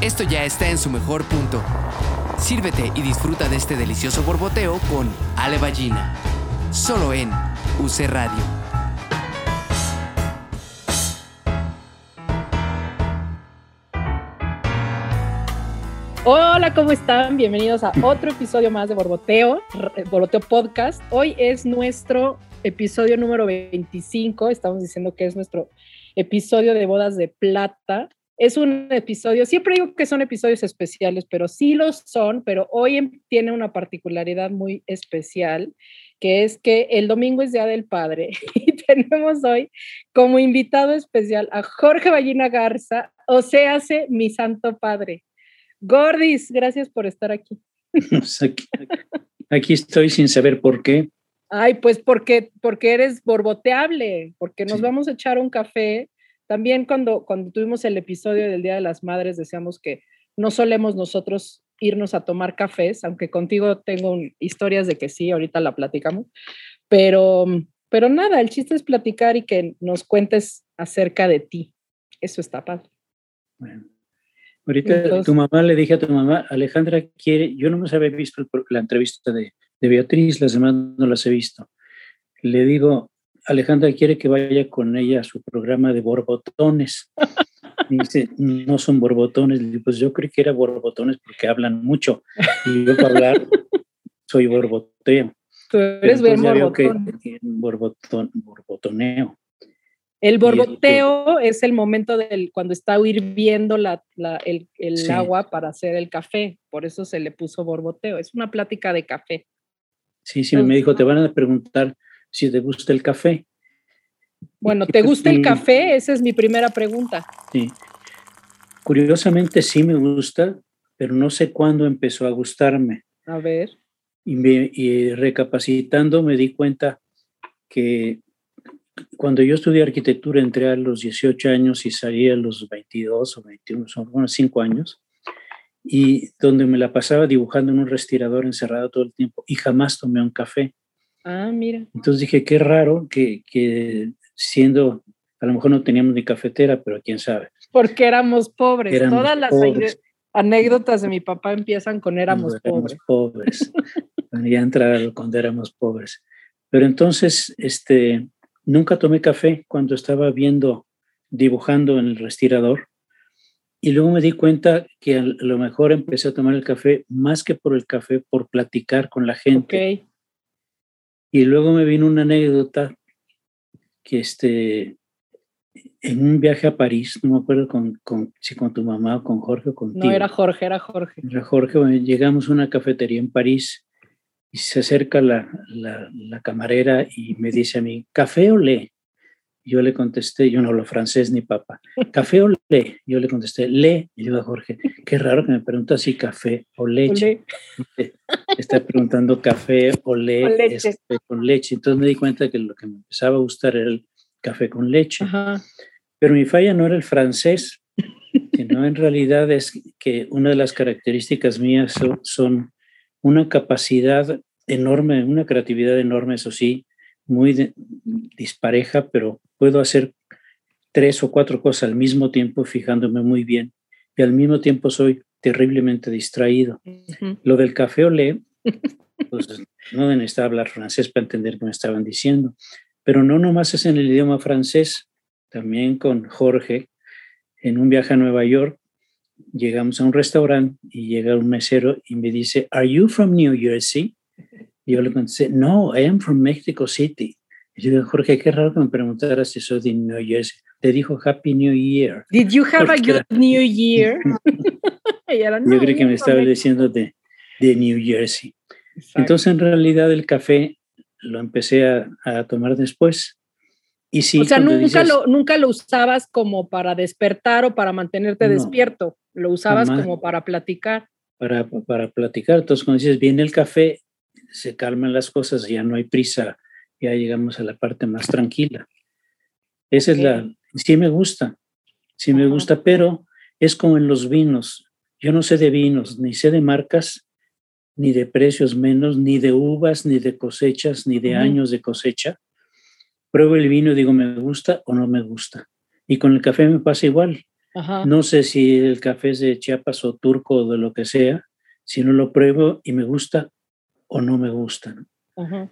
esto ya está en su mejor punto. Sírvete y disfruta de este delicioso borboteo con Ale Ballina. Solo en UC Radio. Hola, ¿cómo están? Bienvenidos a otro episodio más de Borboteo, Borboteo Podcast. Hoy es nuestro episodio número 25. Estamos diciendo que es nuestro episodio de bodas de plata. Es un episodio, siempre digo que son episodios especiales, pero sí los son, pero hoy tiene una particularidad muy especial, que es que el domingo es Día del Padre y tenemos hoy como invitado especial a Jorge Ballina Garza, o sea, hace mi santo padre. Gordis, gracias por estar aquí. Pues aquí, estoy sin saber por qué. Ay, pues porque, porque eres borboteable, porque nos vamos a echar un café. También cuando, cuando tuvimos el episodio del Día de las Madres decíamos que no solemos nosotros irnos a tomar cafés, aunque contigo tengo historias de que sí, ahorita la platicamos, pero, pero nada, el chiste es platicar y que nos cuentes acerca de ti. Eso está padre. Bueno. Ahorita tu mamá le dije a tu mamá, Alejandra quiere, yo no me había visto la entrevista de, de Beatriz, las demás no las he visto. Le digo, Alejandra quiere que vaya con ella a su programa de borbotones. dice, no son borbotones. Pues yo creí que era borbotones porque hablan mucho. Y yo para hablar soy borboteo. Tú eres bien borbotón. borbotoneo. El borboteo es el momento del cuando está hirviendo la, el, agua para hacer el café, por eso se le puso borboteo. Es una plática de café. Sí, sí, me dijo, te van a preguntar si te gusta el café. Bueno, ¿te gusta el café? Esa es mi primera pregunta. Sí. Curiosamente sí me gusta, pero no sé cuándo empezó a gustarme. A ver. Y, me, y recapacitando me di cuenta que cuando yo estudié arquitectura entré a los 18 años y salí a los 22 o 21, son unos 5 años, y donde me la pasaba dibujando en un respirador encerrado todo el tiempo y jamás tomé un café. Ah, mira. Entonces dije, qué raro que, que siendo, a lo mejor no teníamos ni cafetera, pero quién sabe. Porque éramos pobres. Todas las anécdotas de mi papá empiezan con éramos, éramos pobres. ya entrar cuando éramos pobres. Pero entonces, este, Nunca tomé café cuando estaba viendo, dibujando en el respirador. Y luego me di cuenta que a lo mejor empecé a tomar el café más que por el café, por platicar con la gente. Y luego me vino una anécdota que este, en un viaje a París, no me acuerdo con, con, si con tu mamá o con Jorge o contigo. No, era Jorge, era Jorge. Era Jorge, llegamos a una cafetería en París y se acerca la, la, camarera y me dice a mí, ¿café o le? Yo le contesté, yo no hablo francés ni papa, ¿café o le? Yo le contesté, le. Y yo a Jorge, qué raro que me pregunta si café o leche. Está preguntando café o, le, este, con leche. Entonces me di cuenta que lo que me empezaba a gustar era el café con leche. Pero mi falla no era el francés, sino en realidad es que una de las características mías son una capacidad enorme, una creatividad enorme, eso sí, muy dispareja, pero puedo hacer tres o cuatro cosas al mismo tiempo fijándome muy bien y al mismo tiempo soy terriblemente distraído. Lo del café olé, pues no necesitaba hablar francés para entender qué me estaban diciendo, pero no nomás es en el idioma francés, también con Jorge, en un viaje a Nueva York, llegamos a un restaurante y llega un mesero y me dice, ¿Are you from New Jersey? Y yo le contesté, No, I am from Mexico City. Y yo dije, Jorge, qué raro que me preguntaras si soy de New Jersey. Te dijo Happy New Year. Did you have a good New Year? yo creo que me estaba diciendo de, de New Jersey. Entonces, en realidad, el café lo empecé a, a tomar después y o sea, nunca, lo, nunca lo usabas como para despertar o para mantenerte despierto, lo usabas como para platicar. Para, para platicar. Entonces, cuando dices, viene el café, se calman las cosas, ya no hay prisa, ya llegamos a la parte más tranquila. Esa es la, sí me gusta, sí me gusta, pero es como en los vinos. Yo no sé de vinos, ni sé de marcas, ni de precios menos, ni de uvas, ni de cosechas, ni de años de cosecha pruebo el vino y digo, ¿me gusta o no me gusta? Y con el café me pasa igual. No sé si el café es de Chiapas o turco o de lo que sea, si no lo pruebo y me gusta o no me gusta.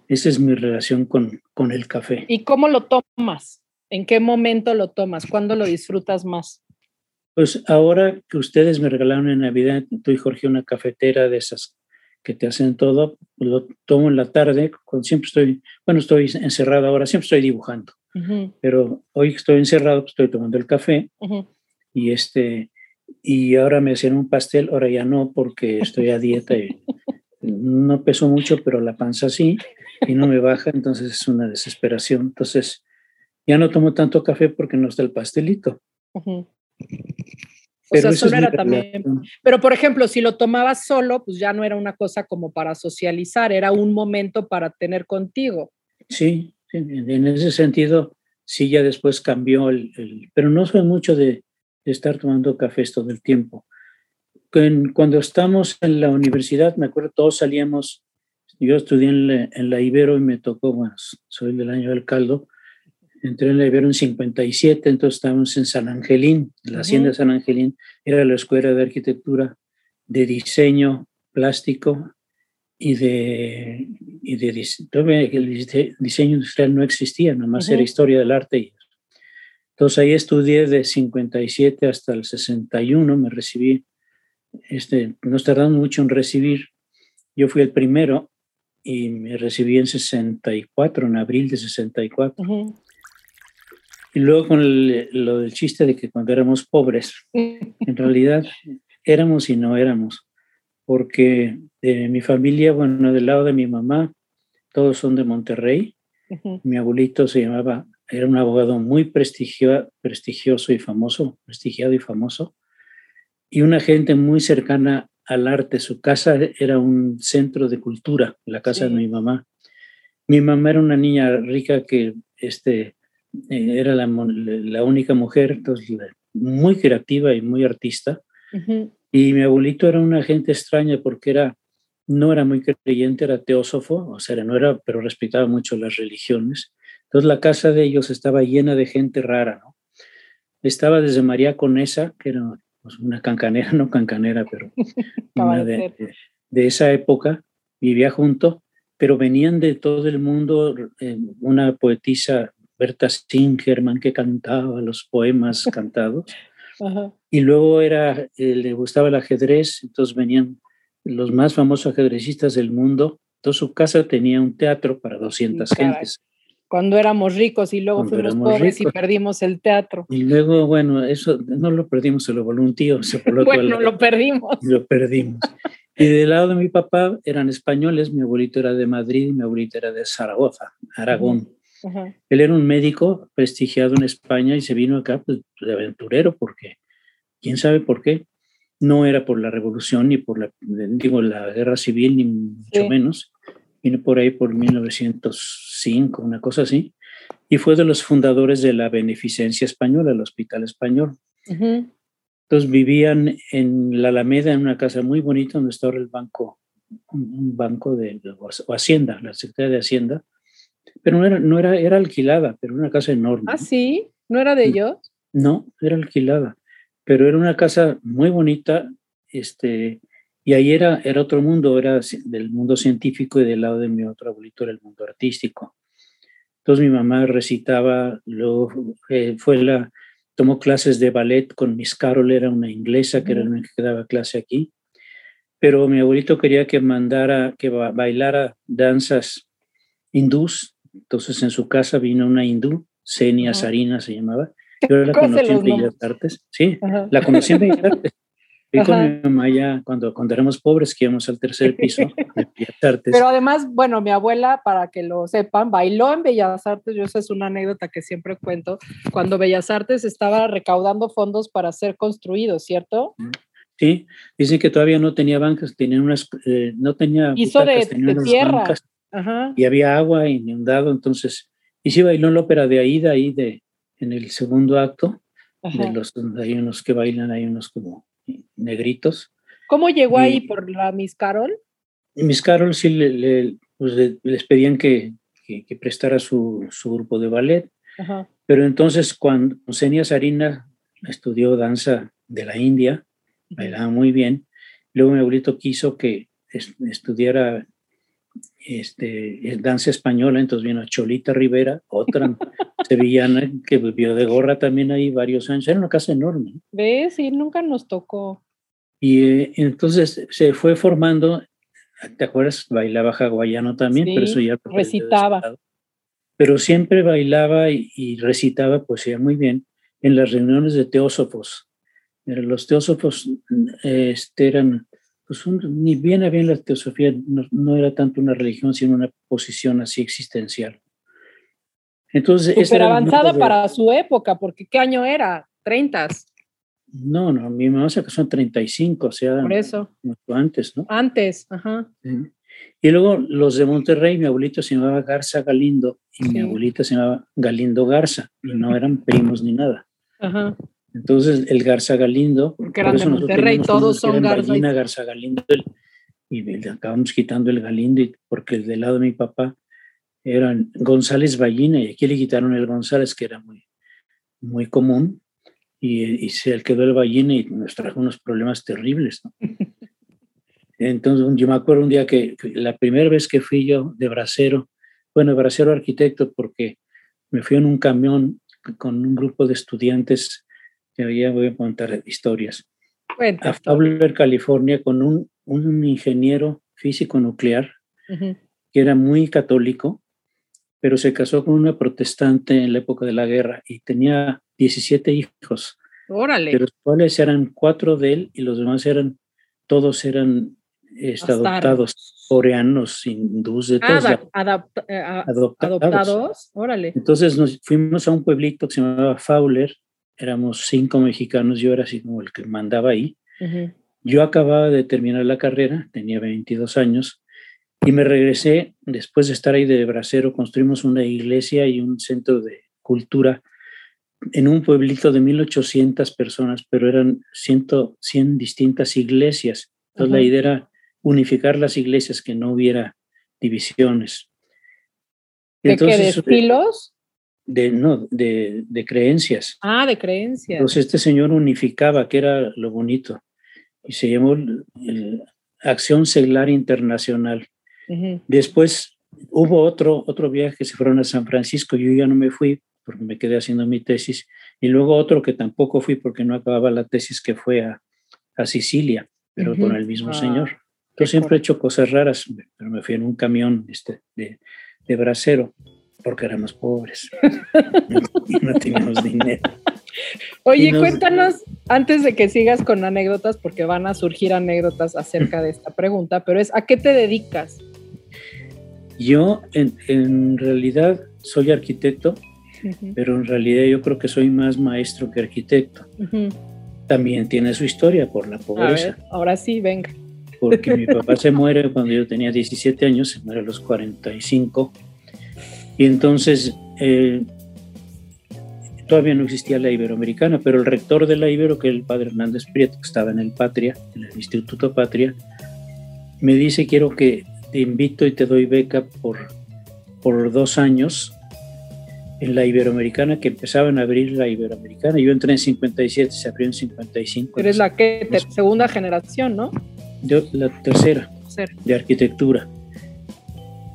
Esa es mi relación con, con el café. ¿Y cómo lo tomas? ¿En qué momento lo tomas? ¿Cuándo lo disfrutas más? Pues ahora que ustedes me regalaron en Navidad, tú y Jorge, una cafetera de esas que te hacen todo, lo tomo en la tarde, cuando siempre estoy, bueno, estoy encerrado ahora, siempre estoy dibujando, pero hoy estoy encerrado, pues estoy tomando el café y este, y ahora me hacían un pastel, ahora ya no, porque estoy a dieta y no peso mucho, pero la panza sí, y no me baja, entonces es una desesperación. Entonces, ya no tomo tanto café porque no está el pastelito. Pero solo era también. Pero, por ejemplo, si lo tomabas solo, pues ya no era una cosa como para socializar, era un momento para tener contigo. Sí, en ese sentido, sí, ya después cambió el. pero no soy mucho de, estar tomando cafés todo el tiempo. Cuando estamos en la universidad, me acuerdo, todos salíamos. Yo estudié en la, en la Ibero y me tocó, bueno, soy del año del caldo, entré en la Ibero en 57, entonces estábamos en San Angelín, la hacienda de San Angelín, era la escuela de arquitectura, de diseño plástico y de, y de el diseño industrial no existía, nomás era historia del arte. Entonces ahí estudié de 57 hasta el 61, me recibí, este, nos tardamos mucho en recibir, yo fui el primero y me recibí en 64, en abril de 64. Y luego con lo del chiste de que cuando éramos pobres, en realidad éramos y no éramos, porque de mi familia, bueno, del lado de mi mamá, todos son de Monterrey. Mi abuelito se llamaba, era un abogado muy prestigioso y famoso, prestigiado y famoso, y una gente muy cercana al arte. Su casa era un centro de cultura, la casa de mi mamá. Mi mamá era una niña rica que este, eh, era la, la, única mujer, entonces, muy creativa y muy artista. Y mi abuelito era una gente extraña porque era, no era muy creyente, era teósofo, o sea, no era, pero respetaba mucho las religiones. Entonces la casa de ellos estaba llena de gente rara, ¿no? Estaba desde María Conesa, que era pues, una cancanera, no cancanera, pero una de, de, esa época, vivía junto, pero venían de todo el mundo, eh, una poetisa Berta Singerman que cantaba los poemas cantados. Y luego era, eh, le gustaba el ajedrez, entonces venían los más famosos ajedrecistas del mundo. Entonces su casa tenía un teatro para 200 gentes. Cuando éramos ricos y luego fuimos pobres y perdimos el teatro. Y luego, bueno, eso no lo perdimos, se lo voló un tío. Se bueno, lo perdimos. Lo perdimos. Y del lado de mi papá eran españoles, mi abuelito era de Madrid y mi abuelita era de Zaragoza, Aragón. Él era un médico prestigiado en España y se vino acá pues, de aventurero porque, quién sabe por qué, no era por la revolución ni por la, digo, la guerra civil, ni mucho menos. Vino por ahí por 1905, una cosa así. Y fue de los fundadores de la Beneficencia Española, el Hospital Español. Entonces vivían en la Alameda, en una casa muy bonita donde estaba el banco, un banco de, o Hacienda, la Secretaría de Hacienda pero no era, no era, era alquilada, pero una casa enorme. Ah, sí, ¿no era de ellos? No, era alquilada, pero era una casa muy bonita, este, y ahí era, era otro mundo, era del mundo científico y del lado de mi otro abuelito era el mundo artístico. Entonces mi mamá recitaba, luego eh, fue la, tomó clases de ballet con Miss Carol, era una inglesa que era la que daba clase aquí, pero mi abuelito quería que mandara, que bailara danzas hindús entonces en su casa vino una hindú, Senia Sarina se llamaba. Yo la conocí en Bellas Artes. Sí, la conocí en Bellas Artes. Y con mi mamá ya, cuando, cuando éramos pobres, que íbamos al tercer piso de Bellas Artes. Pero además, bueno, mi abuela, para que lo sepan, bailó en Bellas Artes. Yo esa es una anécdota que siempre cuento. Cuando Bellas Artes estaba recaudando fondos para ser construido, ¿cierto? Sí, dicen que todavía no tenía bancas, tenían unas, eh, no tenía. Hizo de, tierra y había agua inundado, entonces, y sí bailó en la ópera de Aida, ahí de, en el segundo acto, de los, hay unos que bailan, hay unos como negritos. ¿Cómo llegó ahí por la Miss Carol? Miss Carol sí le, pues les pedían que, que, prestara su, su, grupo de ballet, pero entonces cuando Senia Sarina estudió danza de la India, bailaba muy bien. Luego mi abuelito quiso que estudiara este, danza española, entonces vino Cholita Rivera, otra sevillana que vivió de gorra también ahí varios años. Era una casa enorme. ¿Ves? Sí, nunca nos tocó. Y eh, entonces se fue formando, ¿te acuerdas? Bailaba hawaiano también, pero eso ya... Recitaba. Pero siempre bailaba y, recitaba poesía muy bien en las reuniones de teósofos. Los teósofos este, eran pues ni bien a bien la teosofía no, era tanto una religión, sino una posición así existencial. Entonces, Super avanzada para su época, porque ¿qué año era? ¿30? No, no, mi mamá se casó en 35, o sea, Por eso. antes, ¿no? Antes, ajá. Y luego los de Monterrey, mi abuelito se llamaba Garza Galindo y mi abuelita se llamaba Galindo Garza, y no eran primos ni nada. Ajá. Entonces, el Garza Galindo. Porque eran de Monterrey, todos son Garza. Garza Galindo, y le acabamos quitando el Galindo, porque el del lado de mi papá eran González Ballina, y aquí le quitaron el González, que era muy, muy común, y, y se quedó el Ballina y nos trajo unos problemas terribles. Entonces, yo me acuerdo un día que, la primera vez que fui yo de bracero, bueno, bracero arquitecto, porque me fui en un camión con un grupo de estudiantes ya voy a contar historias. a Fowler, California, con un, un, ingeniero físico nuclear que era muy católico, pero se casó con una protestante en la época de la guerra y tenía 17 hijos. Órale. De los cuales eran cuatro de él y los demás eran, todos eran este, adoptados, coreanos, hindús, de todos. Eh, adoptados. adoptados. Órale. Entonces nos fuimos a un pueblito que se llamaba Fowler éramos cinco mexicanos, yo era así como el que mandaba ahí. Yo acababa de terminar la carrera, tenía 22 años, y me regresé, después de estar ahí de bracero, construimos una iglesia y un centro de cultura en un pueblito de 1800 personas, pero eran 100, 100 distintas iglesias. Entonces la idea era unificar las iglesias, que no hubiera divisiones. ¿De qué? ¿De estilos? De, no, de, de, creencias. Ah, de creencias. Entonces este señor unificaba, que era lo bonito, y se llamó Acción Seglar Internacional. Después hubo otro, otro viaje que se fueron a San Francisco, yo ya no me fui porque me quedé haciendo mi tesis, y luego otro que tampoco fui porque no acababa la tesis, que fue a, a Sicilia, pero con el mismo ah, señor. Yo siempre he hecho cosas raras, pero me fui en un camión este, de, de bracero porque éramos pobres y no teníamos dinero. Oye, cuéntanos, antes de que sigas con anécdotas, porque van a surgir anécdotas acerca de esta pregunta, pero es, ¿a qué te dedicas? Yo en, realidad soy arquitecto, pero en realidad yo creo que soy más maestro que arquitecto. También tiene su historia por la pobreza. ahora sí, venga. Porque mi papá se muere cuando yo tenía 17 años, se muere a los 45 y entonces eh, todavía no existía la Iberoamericana, pero el rector de la Ibero, que es el padre Hernández Prieto, que estaba en el Patria, en el Instituto Patria, me dice, quiero que te invito y te doy beca por, por dos años en la Iberoamericana, que empezaban a abrir la Iberoamericana. Yo entré en 57, se abrió en 55. Eres la que, segunda generación, ¿no? Yo, la tercera, de arquitectura.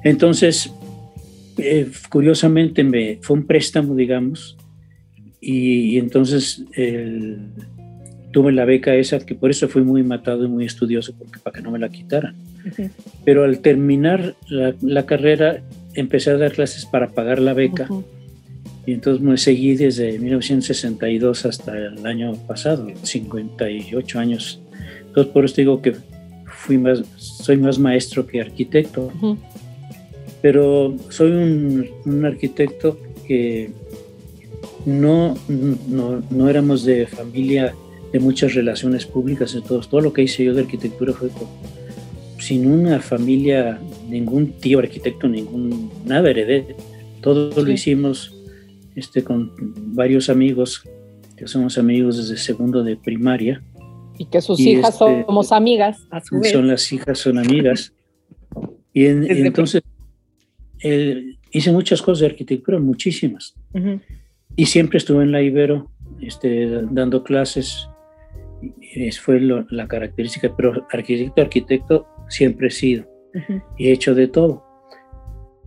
Entonces, eh, curiosamente me, fue un préstamo, digamos, y, entonces tuve la beca esa, que por eso fui muy matado y muy estudioso, porque para que no me la quitaran. Pero al terminar la, carrera, empecé a dar clases para pagar la beca. Y entonces me seguí desde 1962 hasta el año pasado, 58 años. Entonces por eso digo que fui más, soy más maestro que arquitecto pero soy un, arquitecto que no, no, éramos de familia de muchas relaciones públicas, todos. todo lo que hice yo de arquitectura fue sin una familia, ningún tío arquitecto, ningún, nada heredé, todo lo hicimos este, con varios amigos, que somos amigos desde segundo de primaria. Y que sus hijas este, somos amigas, a su vez. Son las hijas, son amigas. Y, entonces hice muchas cosas de arquitectura, muchísimas. Y siempre estuve en la Ibero este, dando clases, es, fue la característica, pero arquitecto, arquitecto siempre he sido y he hecho de todo.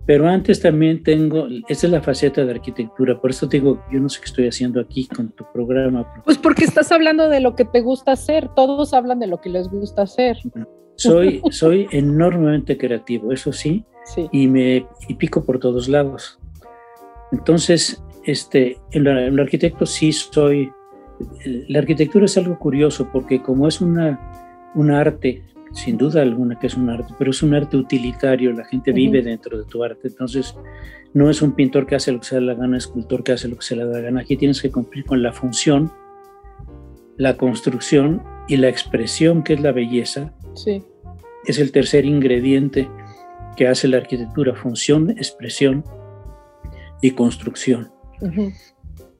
Pero antes también tengo, esta es la faceta de arquitectura, por eso digo, yo no sé qué estoy haciendo aquí con tu programa. Pues porque estás hablando de lo que te gusta hacer, todos hablan de lo que les gusta hacer. Soy, soy enormemente creativo, eso sí, y me y pico por todos lados. Entonces, este, el arquitecto sí soy, la arquitectura es algo curioso porque como es una, un arte sin duda alguna que es un arte, pero es un arte utilitario, la gente vive dentro de tu arte, entonces no es un pintor que hace lo que se le da la gana, escultor que hace lo que se le da la gana, aquí tienes que cumplir con la función, la construcción y la expresión que es la belleza. Sí. Es el tercer ingrediente que hace la arquitectura, función, expresión y construcción.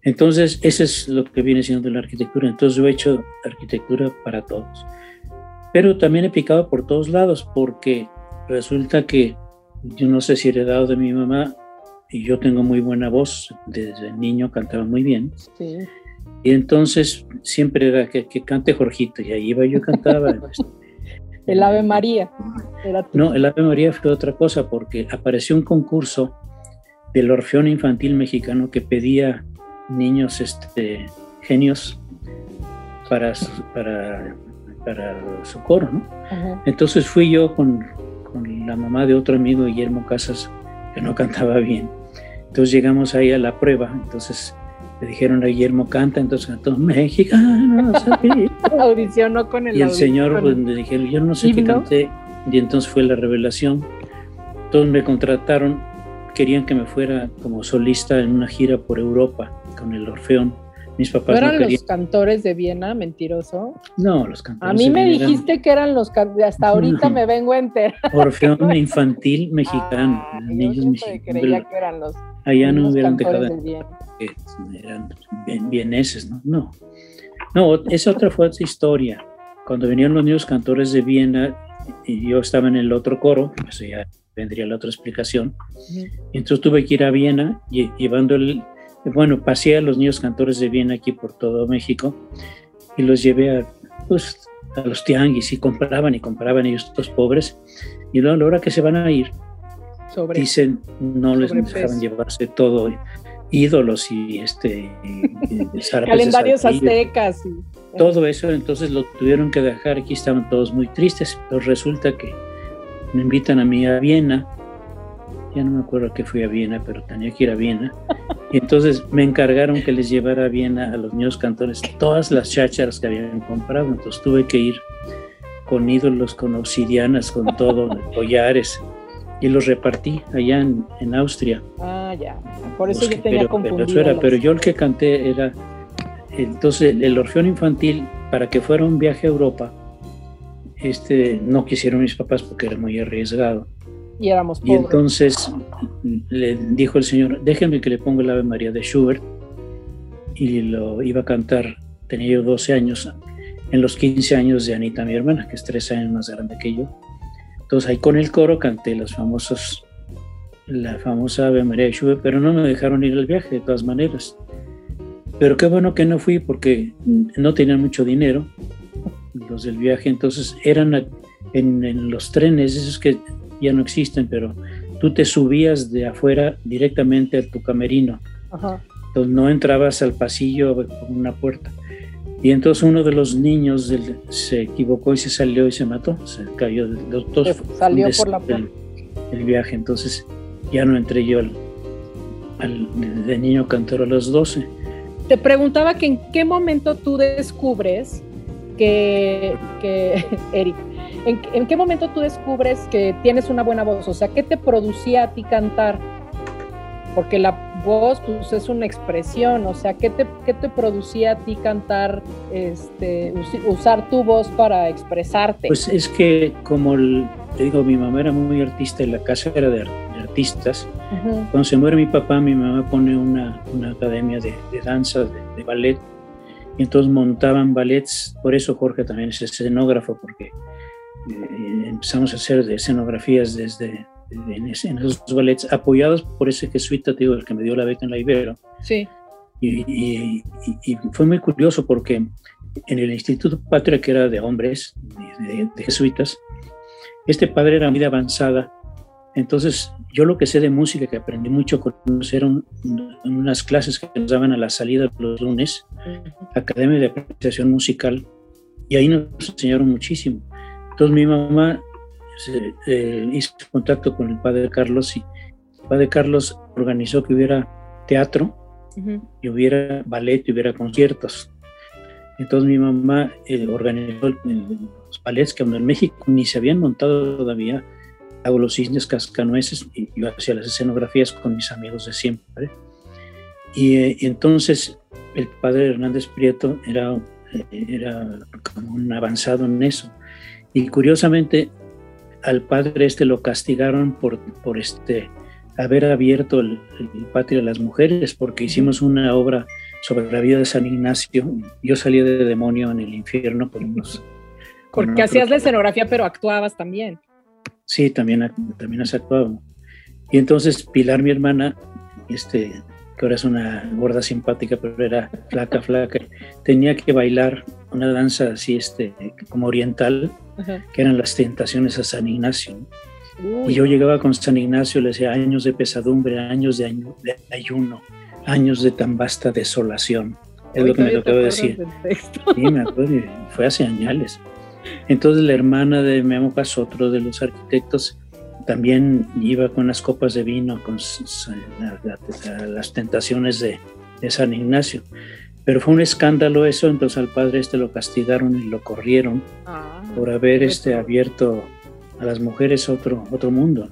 Entonces, eso es lo que viene siendo la arquitectura. Entonces, yo he hecho arquitectura para todos. Pero también he picado por todos lados porque resulta que yo no sé si he heredado de mi mamá y yo tengo muy buena voz, desde niño cantaba muy bien. Y entonces siempre era que, cante Jorgito y ahí iba yo cantaba. el Ave María. no, el Ave María fue otra cosa porque apareció un concurso del Orfeón Infantil Mexicano que pedía niños este, genios para, para para su coro, ¿no? Entonces fui yo con, con, la mamá de otro amigo, Guillermo Casas, que no cantaba bien. Entonces llegamos ahí a la prueba, entonces le dijeron a Guillermo canta, entonces cantó mexicano. Audicionó con el Y el señor pues, le dijeron, yo no sé qué canté, y entonces fue la revelación. Todos me contrataron, querían que me fuera como solista en una gira por Europa con el Orfeón mis papás ¿No eran los cantores de Viena, mentiroso? No, los cantores. A mí me dijiste que eran los hasta ahorita me vengo a enterar. Orfeón infantil mexicano. Ah, yo creía que eran los. Allá no hubieran dejado. Que eran vieneses, ¿no? No. No, esa otra fue otra historia. Cuando venían los niños cantores de Viena y yo estaba en el otro coro, eso ya vendría la otra explicación. Entonces tuve que ir a Viena llevando el bueno, pasé a los niños cantores de Viena aquí por todo México y los llevé a, pues, a los tianguis y compraban y compraban ellos estos pobres y luego a la hora que se van a ir dicen no les dejaban llevarse todo ídolos y este calendarios aztecas todo eso entonces lo tuvieron que dejar aquí estaban todos muy tristes pero resulta que me invitan a mí a Viena ya no me acuerdo que fui a Viena, pero tenía que ir a Viena. Y entonces me encargaron que les llevara a Viena a los niños cantores todas las chácharas que habían comprado. Entonces tuve que ir con ídolos, con obsidianas, con todo, collares, y los repartí allá en, Austria. Ah, ya. Por eso yo tenía pero, pero, pero yo el que canté era, entonces el Orfeón Infantil, para que fuera un viaje a Europa, este, no quisieron mis papás porque era muy arriesgado y éramos pobres. Y entonces le dijo el Señor, déjenme que le ponga el Ave María de Schubert y lo iba a cantar, tenía yo 12 años, en los 15 años de Anita, mi hermana, que es tres años más grande que yo. Entonces ahí con el coro canté los famosos, la famosa Ave María de Schubert, pero no me dejaron ir al viaje de todas maneras. Pero qué bueno que no fui porque no tenían mucho dinero los del viaje, entonces eran en, en los trenes, esos que ya no existen, pero tú te subías de afuera directamente a tu camerino. Entonces no entrabas al pasillo por una puerta. Y entonces uno de los niños se equivocó y se salió y se mató. Se cayó. Los dos salió por la puerta. El, viaje. Entonces ya no entré yo al, de niño cantor a los 12. Te preguntaba que en qué momento tú descubres que, que Eric, ¿En, qué momento tú descubres que tienes una buena voz? O sea, ¿qué te producía a ti cantar? Porque la voz pues, es una expresión, o sea, ¿qué te, qué te producía a ti cantar, este, usar tu voz para expresarte? Pues es que, como te digo, mi mamá era muy artista y la casa era de, artistas. Cuando se muere mi papá, mi mamá pone una, una academia de, danza, de, de ballet, y entonces montaban ballets, por eso Jorge también es escenógrafo, porque eh, empezamos a hacer escenografías desde en, esos ballets apoyados por ese jesuita, digo, el que me dio la beca en la Ibero. Sí. Y, fue muy curioso porque en el Instituto Patria, que era de hombres, de, jesuitas, este padre era muy avanzada. Entonces, yo lo que sé de música, que aprendí mucho con eran unas clases que nos daban a la salida los lunes, Academia de Apreciación Musical, y ahí nos enseñaron muchísimo. Entonces, mi mamá eh, hizo contacto con el padre Carlos y el padre Carlos organizó que hubiera teatro y hubiera ballet y hubiera conciertos. Entonces mi mamá eh, organizó los ballets que en México ni se habían montado todavía. Hago los cisnes cascanueces y yo hacía las escenografías con mis amigos de siempre. Y, eh, entonces el padre Hernández Prieto era, era como un avanzado en eso. Y curiosamente al padre este lo castigaron por, por este, haber abierto el, patio a las mujeres, porque hicimos una obra sobre la vida de San Ignacio. Yo salí de demonio en el infierno por unos... Porque hacías la escenografía, pero actuabas también. Sí, también, también has actuado. Y entonces Pilar, mi hermana, este, que ahora es una gorda simpática, pero era flaca, flaca, tenía que bailar una danza así, este, como oriental, que eran las tentaciones a San Ignacio. Y yo llegaba con San Ignacio, le decía años de pesadumbre, años de, de ayuno, años de tan vasta desolación. Es lo que me tocaba decir. Sí, me acuerdo, fue hace años. Entonces la hermana de Memo otro de los arquitectos, también iba con las copas de vino, con las tentaciones de, de San Ignacio. Pero fue un escándalo eso, entonces al padre este lo castigaron y lo corrieron ah, por haber este, abierto a las mujeres otro, otro mundo,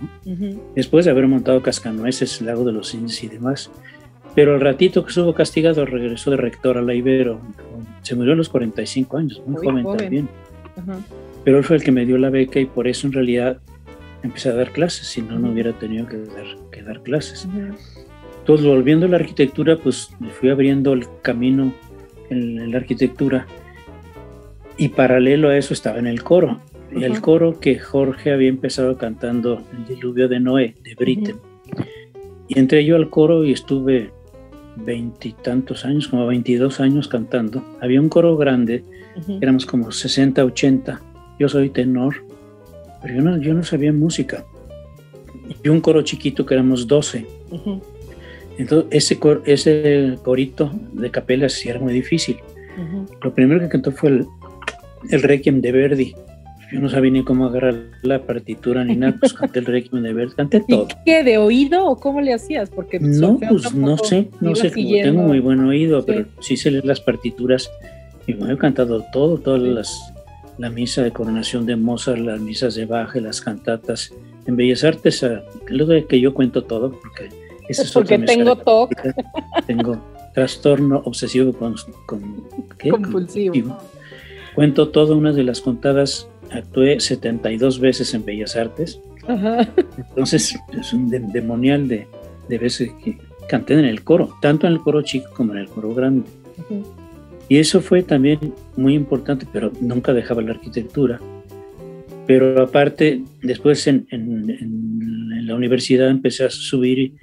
Después de haber montado Cascanueces, el lago de los Indios y demás. Pero al ratito que estuvo castigado regresó de rector a la Ibero. Se murió a los 45 años, muy, joven, también. Pero él fue el que me dio la beca y por eso en realidad empecé a dar clases, si no, no hubiera tenido que dar, que dar clases. Entonces, volviendo a la arquitectura, pues me fui abriendo el camino en, la arquitectura y paralelo a eso estaba en el coro. El coro que Jorge había empezado cantando El diluvio de Noé, de Britten. Y entré yo al coro y estuve veintitantos años, como veintidós años cantando. Había un coro grande, éramos como 60, 80. Yo soy tenor, pero yo no, yo no sabía música. Y un coro chiquito que éramos 12. Entonces, ese, ese corito de capela sí era muy difícil. Lo primero que cantó fue el, el Requiem de Verdi. Yo no sabía ni cómo agarrar la partitura ni nada, pues canté el Requiem de Verdi, canté todo. ¿Y qué, de oído o cómo le hacías? Porque no, pues no sé, no sé, tengo muy buen oído, pero sí sé leer las partituras y me he cantado todo, todas las, la misa de coronación de Mozart, las misas de Bach, las cantatas. En Bellas Artes, lo de que yo cuento todo, porque es porque tengo TOC. Tengo trastorno obsesivo con, compulsivo. Cuento todo, una de las contadas actué 72 veces en Bellas Artes. Entonces es un demonial de, veces que canté en el coro, tanto en el coro chico como en el coro grande. Y eso fue también muy importante, pero nunca dejaba la arquitectura. Pero aparte, después en, en la universidad empecé a subir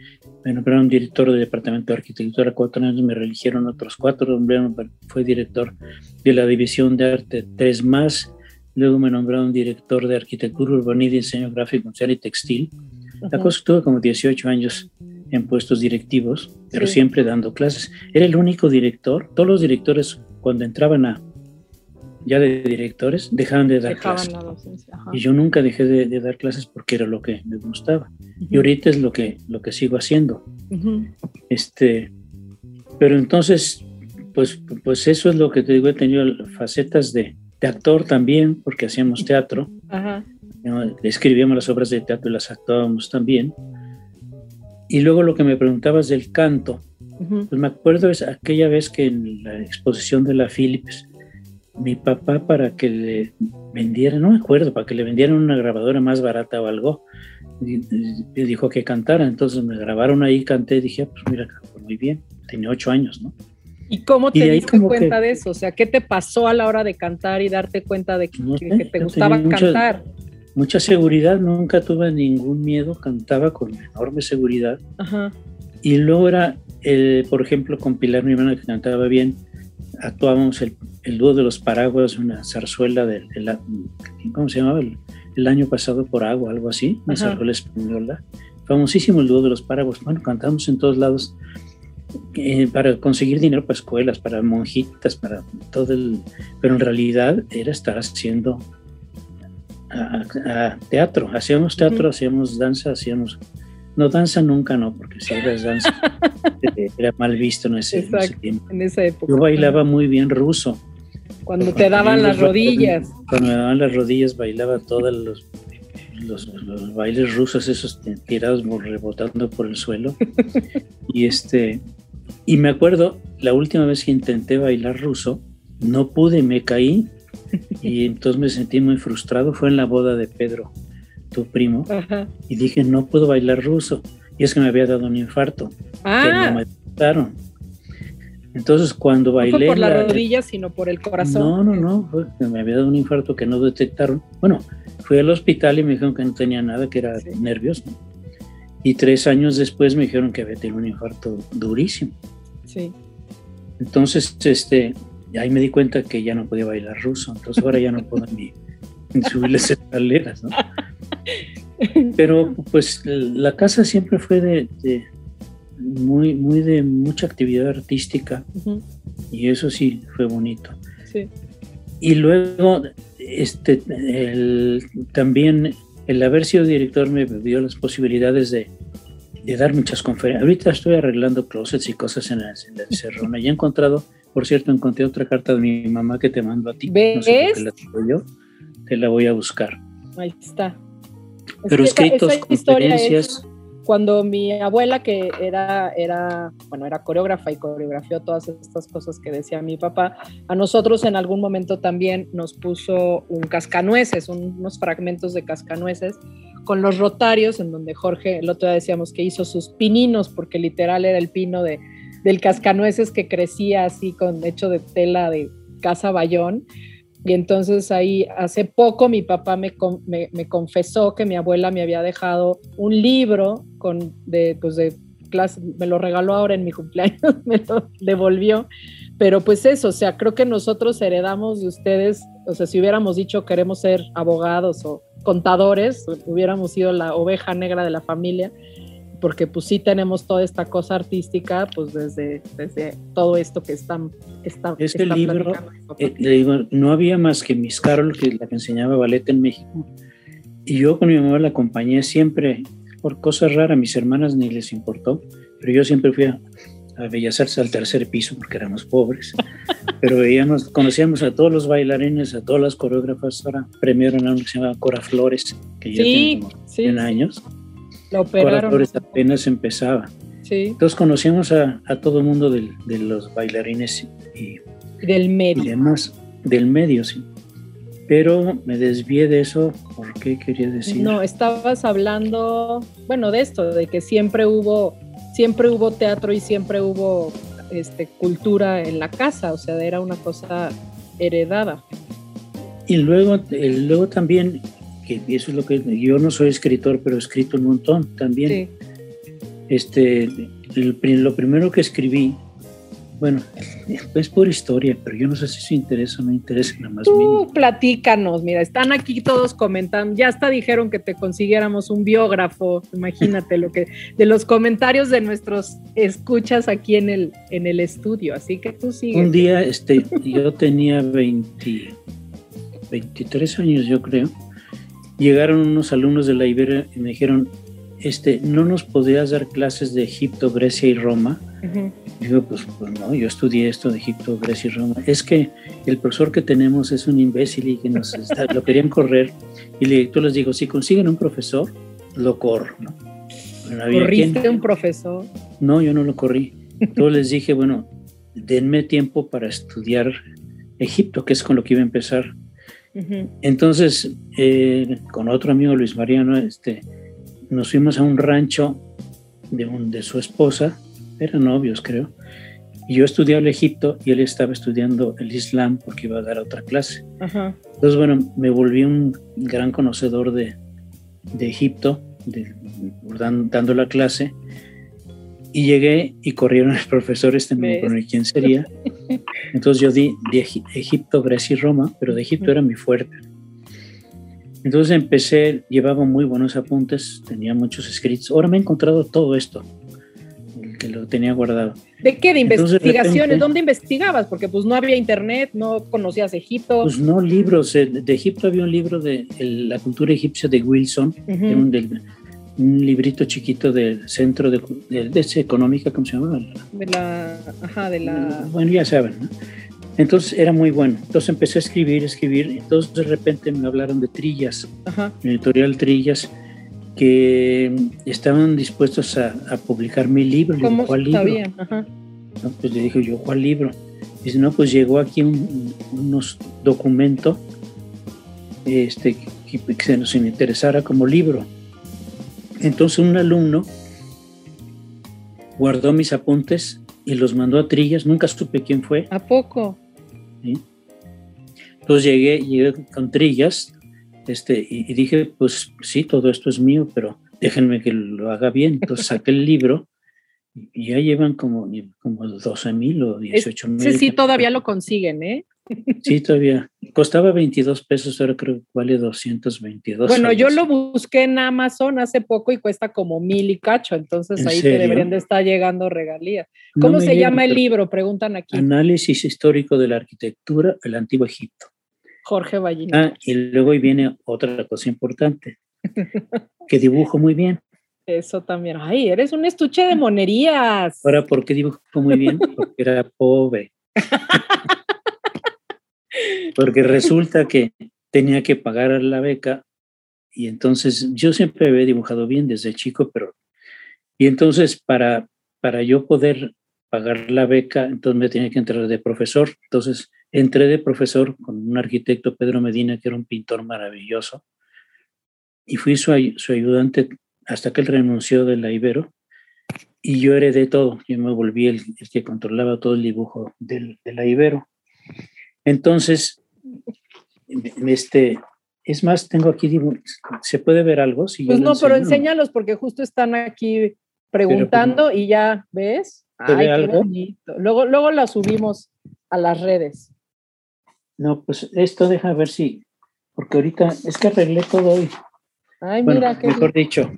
me nombraron director del departamento de arquitectura cuatro años, me religieron otros cuatro, fue director de la división de arte tres más, luego me nombraron director de arquitectura urbana y diseño gráfico, social y textil. La cosa estuve como 18 años en puestos directivos, pero siempre dando clases. Era el único director, todos los directores cuando entraban a, ya de directores, dejaban de dar clases. Y yo nunca dejé de, dar clases porque era lo que me gustaba. Y ahorita es lo que, lo que sigo haciendo. este, pero entonces, pues, pues eso es lo que te digo, he tenido facetas de, de actor también, porque hacíamos teatro. Escribíamos las obras de teatro y las actuábamos también. Y luego lo que me preguntabas del canto, pues me acuerdo es aquella vez que en la exposición de la Philips, mi papá para que le vendiera, no me acuerdo, para que le vendieran una grabadora más barata o algo, me dijo que cantara, entonces me grabaron ahí, canté, dije, ah, pues mira, muy bien, tenía ocho años, ¿no? ¿Y cómo te diste cuenta de eso? O sea, ¿qué te pasó a la hora de cantar y darte cuenta de que, te gustaba cantar? Mucha seguridad, nunca tuve ningún miedo, cantaba con enorme seguridad. Ajá. Y luego era, eh, por ejemplo, con Pilar, mi hermana que cantaba bien, actuábamos el, el dúo de los paraguas, una zarzuela del, ¿cómo se llamaba? El, año pasado por agua, algo así, una zarzuela española. Famosísimo el dúo de los paraguas. Bueno, cantamos en todos lados eh, para conseguir dinero para escuelas, para monjitas, para todo el... Pero en realidad era estar haciendo teatro. Hacíamos teatro, hacíamos danza, hacíamos no, danza nunca no, porque si eras danza eh, era mal visto en ese, tiempo. En esa época. Yo bailaba muy bien ruso. Cuando te daban las rodillas. Cuando me daban las rodillas bailaba todos los, los, bailes rusos, esos tirados rebotando por el suelo. y este y me acuerdo la última vez que intenté bailar ruso, no pude, me caí y entonces me sentí muy frustrado. Fue en la boda de Pedro tu primo, y dije, no puedo bailar ruso. Y es que me había dado un infarto, ah. que no ah. me trataron. Entonces, cuando bailé. No fue por la, rodilla, sino por el corazón. No, no, no, fue me había dado un infarto que no detectaron. Bueno, fui al hospital y me dijeron que no tenía nada, que era nervios. Y tres años después me dijeron que había tenido un infarto durísimo. Sí. Entonces, este, ahí me di cuenta que ya no podía bailar ruso. Entonces, ahora ya no puedo ni, ni subir las escaleras, ¿no? Pero pues la casa siempre fue de, muy, muy de mucha actividad artística y eso sí fue bonito. Y luego este, también el haber sido director me dio las posibilidades de, dar muchas conferencias. Ahorita estoy arreglando closets y cosas en la, en Ya he encontrado, por cierto, encontré otra carta de mi mamá que te mando a ti. ¿Ves? yo. Te la voy a buscar. Ahí está. Pero escritos, conferencias. Cuando mi abuela, que era, era, bueno, era coreógrafa y coreografió todas estas cosas que decía mi papá, a nosotros en algún momento también nos puso un cascanueces, unos fragmentos de cascanueces con los rotarios, en donde Jorge, el otro día decíamos que hizo sus pininos, porque literal era el pino de, del cascanueces que crecía así con hecho de tela de casa bayón y entonces ahí hace poco mi papá me, me, confesó que mi abuela me había dejado un libro con de, pues de clase, me lo regaló ahora en mi cumpleaños, me lo devolvió. Pero pues eso, o sea, creo que nosotros heredamos de ustedes, o sea, si hubiéramos dicho queremos ser abogados o contadores, hubiéramos sido la oveja negra de la familia porque pues sí tenemos toda esta cosa artística, pues desde, desde todo esto que están... Está, este libro, eh, le digo, no había más que Miss Carol, que la que enseñaba ballet en México, y yo con mi mamá la acompañé siempre, por cosas raras, a mis hermanas ni les importó, pero yo siempre fui a, a Bellas Artes al tercer piso porque éramos pobres, pero veíamos, conocíamos a todos los bailarines, a todas las coreógrafas, ahora premiaron a una que se llama Cora Flores, que ya tiene como 100 años lo operaron. apenas empezaba. Sí. Entonces conocíamos a, todo el mundo de los bailarines y, del medio. Y demás, del medio, sí. Pero me desvié de eso, ¿por qué quería decir? No, estabas hablando, bueno, de esto, de que siempre hubo, siempre hubo teatro y siempre hubo este, cultura en la casa, o sea, era una cosa heredada. Y luego, luego también que eso es lo que yo no soy escritor, pero he escrito un montón también. Este, lo primero que escribí, bueno, es por historia, pero yo no sé si eso interesa o no interesa nada más. Tú platícanos, mira, están aquí todos comentando, ya hasta dijeron que te consiguiéramos un biógrafo, imagínate lo que, de los comentarios de nuestros escuchas aquí en el, en el estudio, así que tú sigues. Un día, este, yo tenía 20, 23 años, yo creo, llegaron unos alumnos de la Iberia y me dijeron, este, ¿no nos podrías dar clases de Egipto, Grecia y Roma? Digo, pues, pues, no, yo estudié esto de Egipto, Grecia y Roma. Es que el profesor que tenemos es un imbécil y que nos lo querían correr. Y le, tú les digo, si consiguen un profesor, lo corro. ¿no? ¿Corriste un profesor? No, yo no lo corrí. Entonces les dije, bueno, denme tiempo para estudiar Egipto, que es con lo que iba a empezar. Entonces, eh, con otro amigo, Luis Mariano, este, nos fuimos a un rancho de, de su esposa, eran novios creo, y yo estudiaba el Egipto y él estaba estudiando el Islam porque iba a dar otra clase. Entonces, bueno, me volví un gran conocedor de, de Egipto, dando la clase. Y llegué y corrieron los profesores también por quién sería. Entonces yo di de Egipto, Grecia y Roma, pero de Egipto era mi fuerte. Entonces empecé, llevaba muy buenos apuntes, tenía muchos escritos. Ahora me he encontrado todo esto, que lo tenía guardado. ¿De qué? ¿De investigaciones? ¿Dónde investigabas? Porque pues no había internet, no conocías Egipto. Pues no, libros. Eh, de, Egipto había un libro de la cultura egipcia de Wilson, un, un, librito chiquito del centro de, de, económica, ¿cómo se llama? De la, ajá, de la... Bueno, ya saben, ¿no? Entonces era muy bueno. Entonces empecé a escribir, escribir. Entonces de repente me hablaron de Trillas, editorial Trillas, que estaban dispuestos a, publicar mi libro. ¿Cómo ¿cuál libro? Ajá. pues le dije yo, ¿cuál libro? Dice, no, pues llegó aquí un, unos documentos este, que, que, se nos interesara como libro. Entonces un alumno guardó mis apuntes y los mandó a Trillas, nunca supe quién fue. ¿A poco? Entonces llegué, llegué con trillas este, y, dije, pues sí, todo esto es mío, pero déjenme que lo haga bien. Entonces saqué el libro y ya llevan como, como 12 mil o 18 mil. Sí, sí, todavía lo consiguen, ¿eh? Sí, todavía. Costaba 22 pesos, ahora creo que vale 222. Bueno, yo lo busqué en Amazon hace poco y cuesta como mil y cacho, entonces ahí te deberían de estar llegando regalías. ¿Cómo se llama el libro? Preguntan aquí. Análisis histórico de la arquitectura del Antiguo Egipto. Jorge Ballina. Ah, y luego viene otra cosa importante, que dibujo muy bien. Eso también. Ay, eres un estuche de monerías. Ahora, ¿por qué dibujo muy bien? Porque era pobre. porque resulta que tenía que pagar la beca y entonces yo siempre había dibujado bien desde chico, pero y entonces para para yo poder pagar la beca, entonces me tenía que entrar de profesor. Entonces entré de profesor con un arquitecto, Pedro Medina, que era un pintor maravilloso, y fui su, ayudante hasta que él renunció de la Ibero, y yo heredé todo. Yo me volví el, que controlaba todo el dibujo del, de la Ibero. Entonces, este, es más, tengo aquí, ¿se puede ver algo? Si pues no, pero enséñalos porque justo están aquí preguntando y ya, ¿ves? Ay, algo? Luego, luego la subimos a las redes. No, pues esto deja ver si, porque ahorita es que arreglé todo hoy. Ay, mira, qué mejor dicho,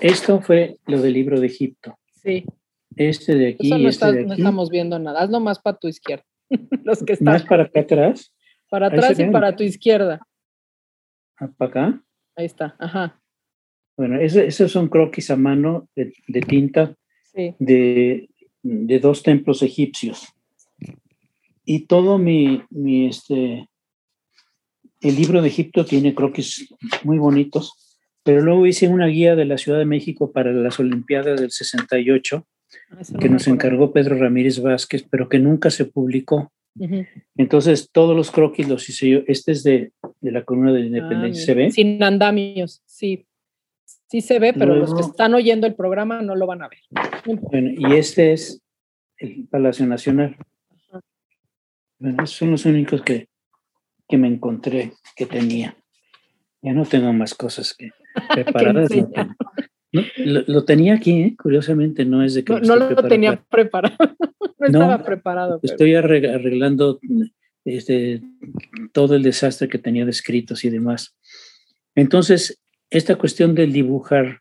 esto fue lo del libro de Egipto. Sí. Este de aquí. no, este no estamos viendo nada. Hazlo más para tu izquierda. Los que están. ¿Más para acá atrás? Para atrás y para tu izquierda. Ah, ¿Para acá? Ahí está, ajá. Bueno, esos son croquis a mano de, tinta de, de, dos templos egipcios. Y todo mi, mi, este, el libro de Egipto tiene croquis muy bonitos, pero luego hice una guía de la Ciudad de México para las Olimpiadas del 68 que nos encargó Pedro Ramírez Vázquez, pero que nunca se publicó. Entonces, todos los croquis los hice yo. Este es de, de la columna de Independencia. Ah, ¿Se ve? Sin andamios, sí. Sí se ve, pero los que están oyendo el programa no lo van a ver. Bueno, y este es el Palacio Nacional. Bueno, esos son los únicos que, que me encontré que tenía. Ya no tengo más cosas que preparadas. Lo, tenía aquí, ¿eh? curiosamente, no es de que... No, lo, tenía preparado, no, estaba preparado. Estoy arreglando este, todo el desastre que tenía de escritos y demás. Entonces, esta cuestión del dibujar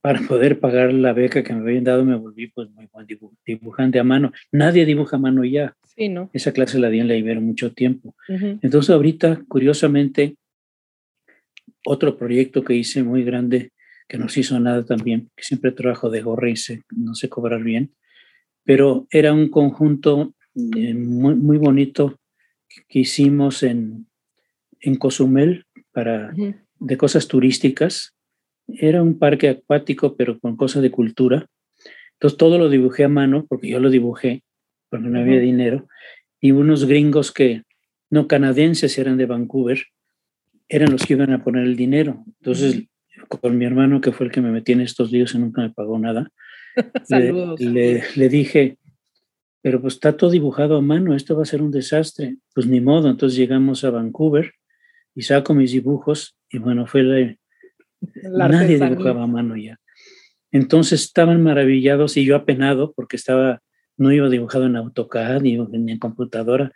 para poder pagar la beca que me habían dado, me volví pues muy buen dibujante a mano. Nadie dibuja a mano ya. Sí, ¿no? Esa clase la di en la Ibero mucho tiempo. Entonces ahorita, curiosamente, otro proyecto que hice muy grande que no se hizo nada también, que siempre trabajo de gorra y no sé cobrar bien, pero era un conjunto eh, muy, muy bonito que hicimos en, en Cozumel para, de cosas turísticas. Era un parque acuático, pero con cosas de cultura. Entonces todo lo dibujé a mano, porque yo lo dibujé, porque no había dinero. Y unos gringos que, no canadienses, eran de Vancouver, eran los que iban a poner el dinero. Entonces con mi hermano, que fue el que me metí en estos líos y nunca me pagó nada, le, le, dije, pero pues está todo dibujado a mano, esto va a ser un desastre. Pues ni modo, entonces llegamos a Vancouver y saco mis dibujos y bueno, fue la... Nadie dibujaba a mano ya. Entonces estaban maravillados y yo apenado porque estaba, no iba dibujado en AutoCAD ni, ni en computadora.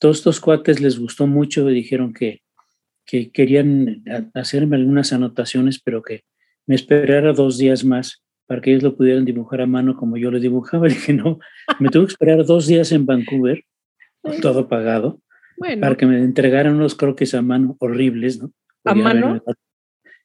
Todos estos cuates les gustó mucho y dijeron que, que querían hacerme algunas anotaciones, pero que me esperara dos días más para que ellos lo pudieran dibujar a mano como yo lo dibujaba. Y dije, no, me tuve que esperar dos días en Vancouver, todo pagado, para que me entregaran unos croquis a mano horribles, ¿no? ¿A mano?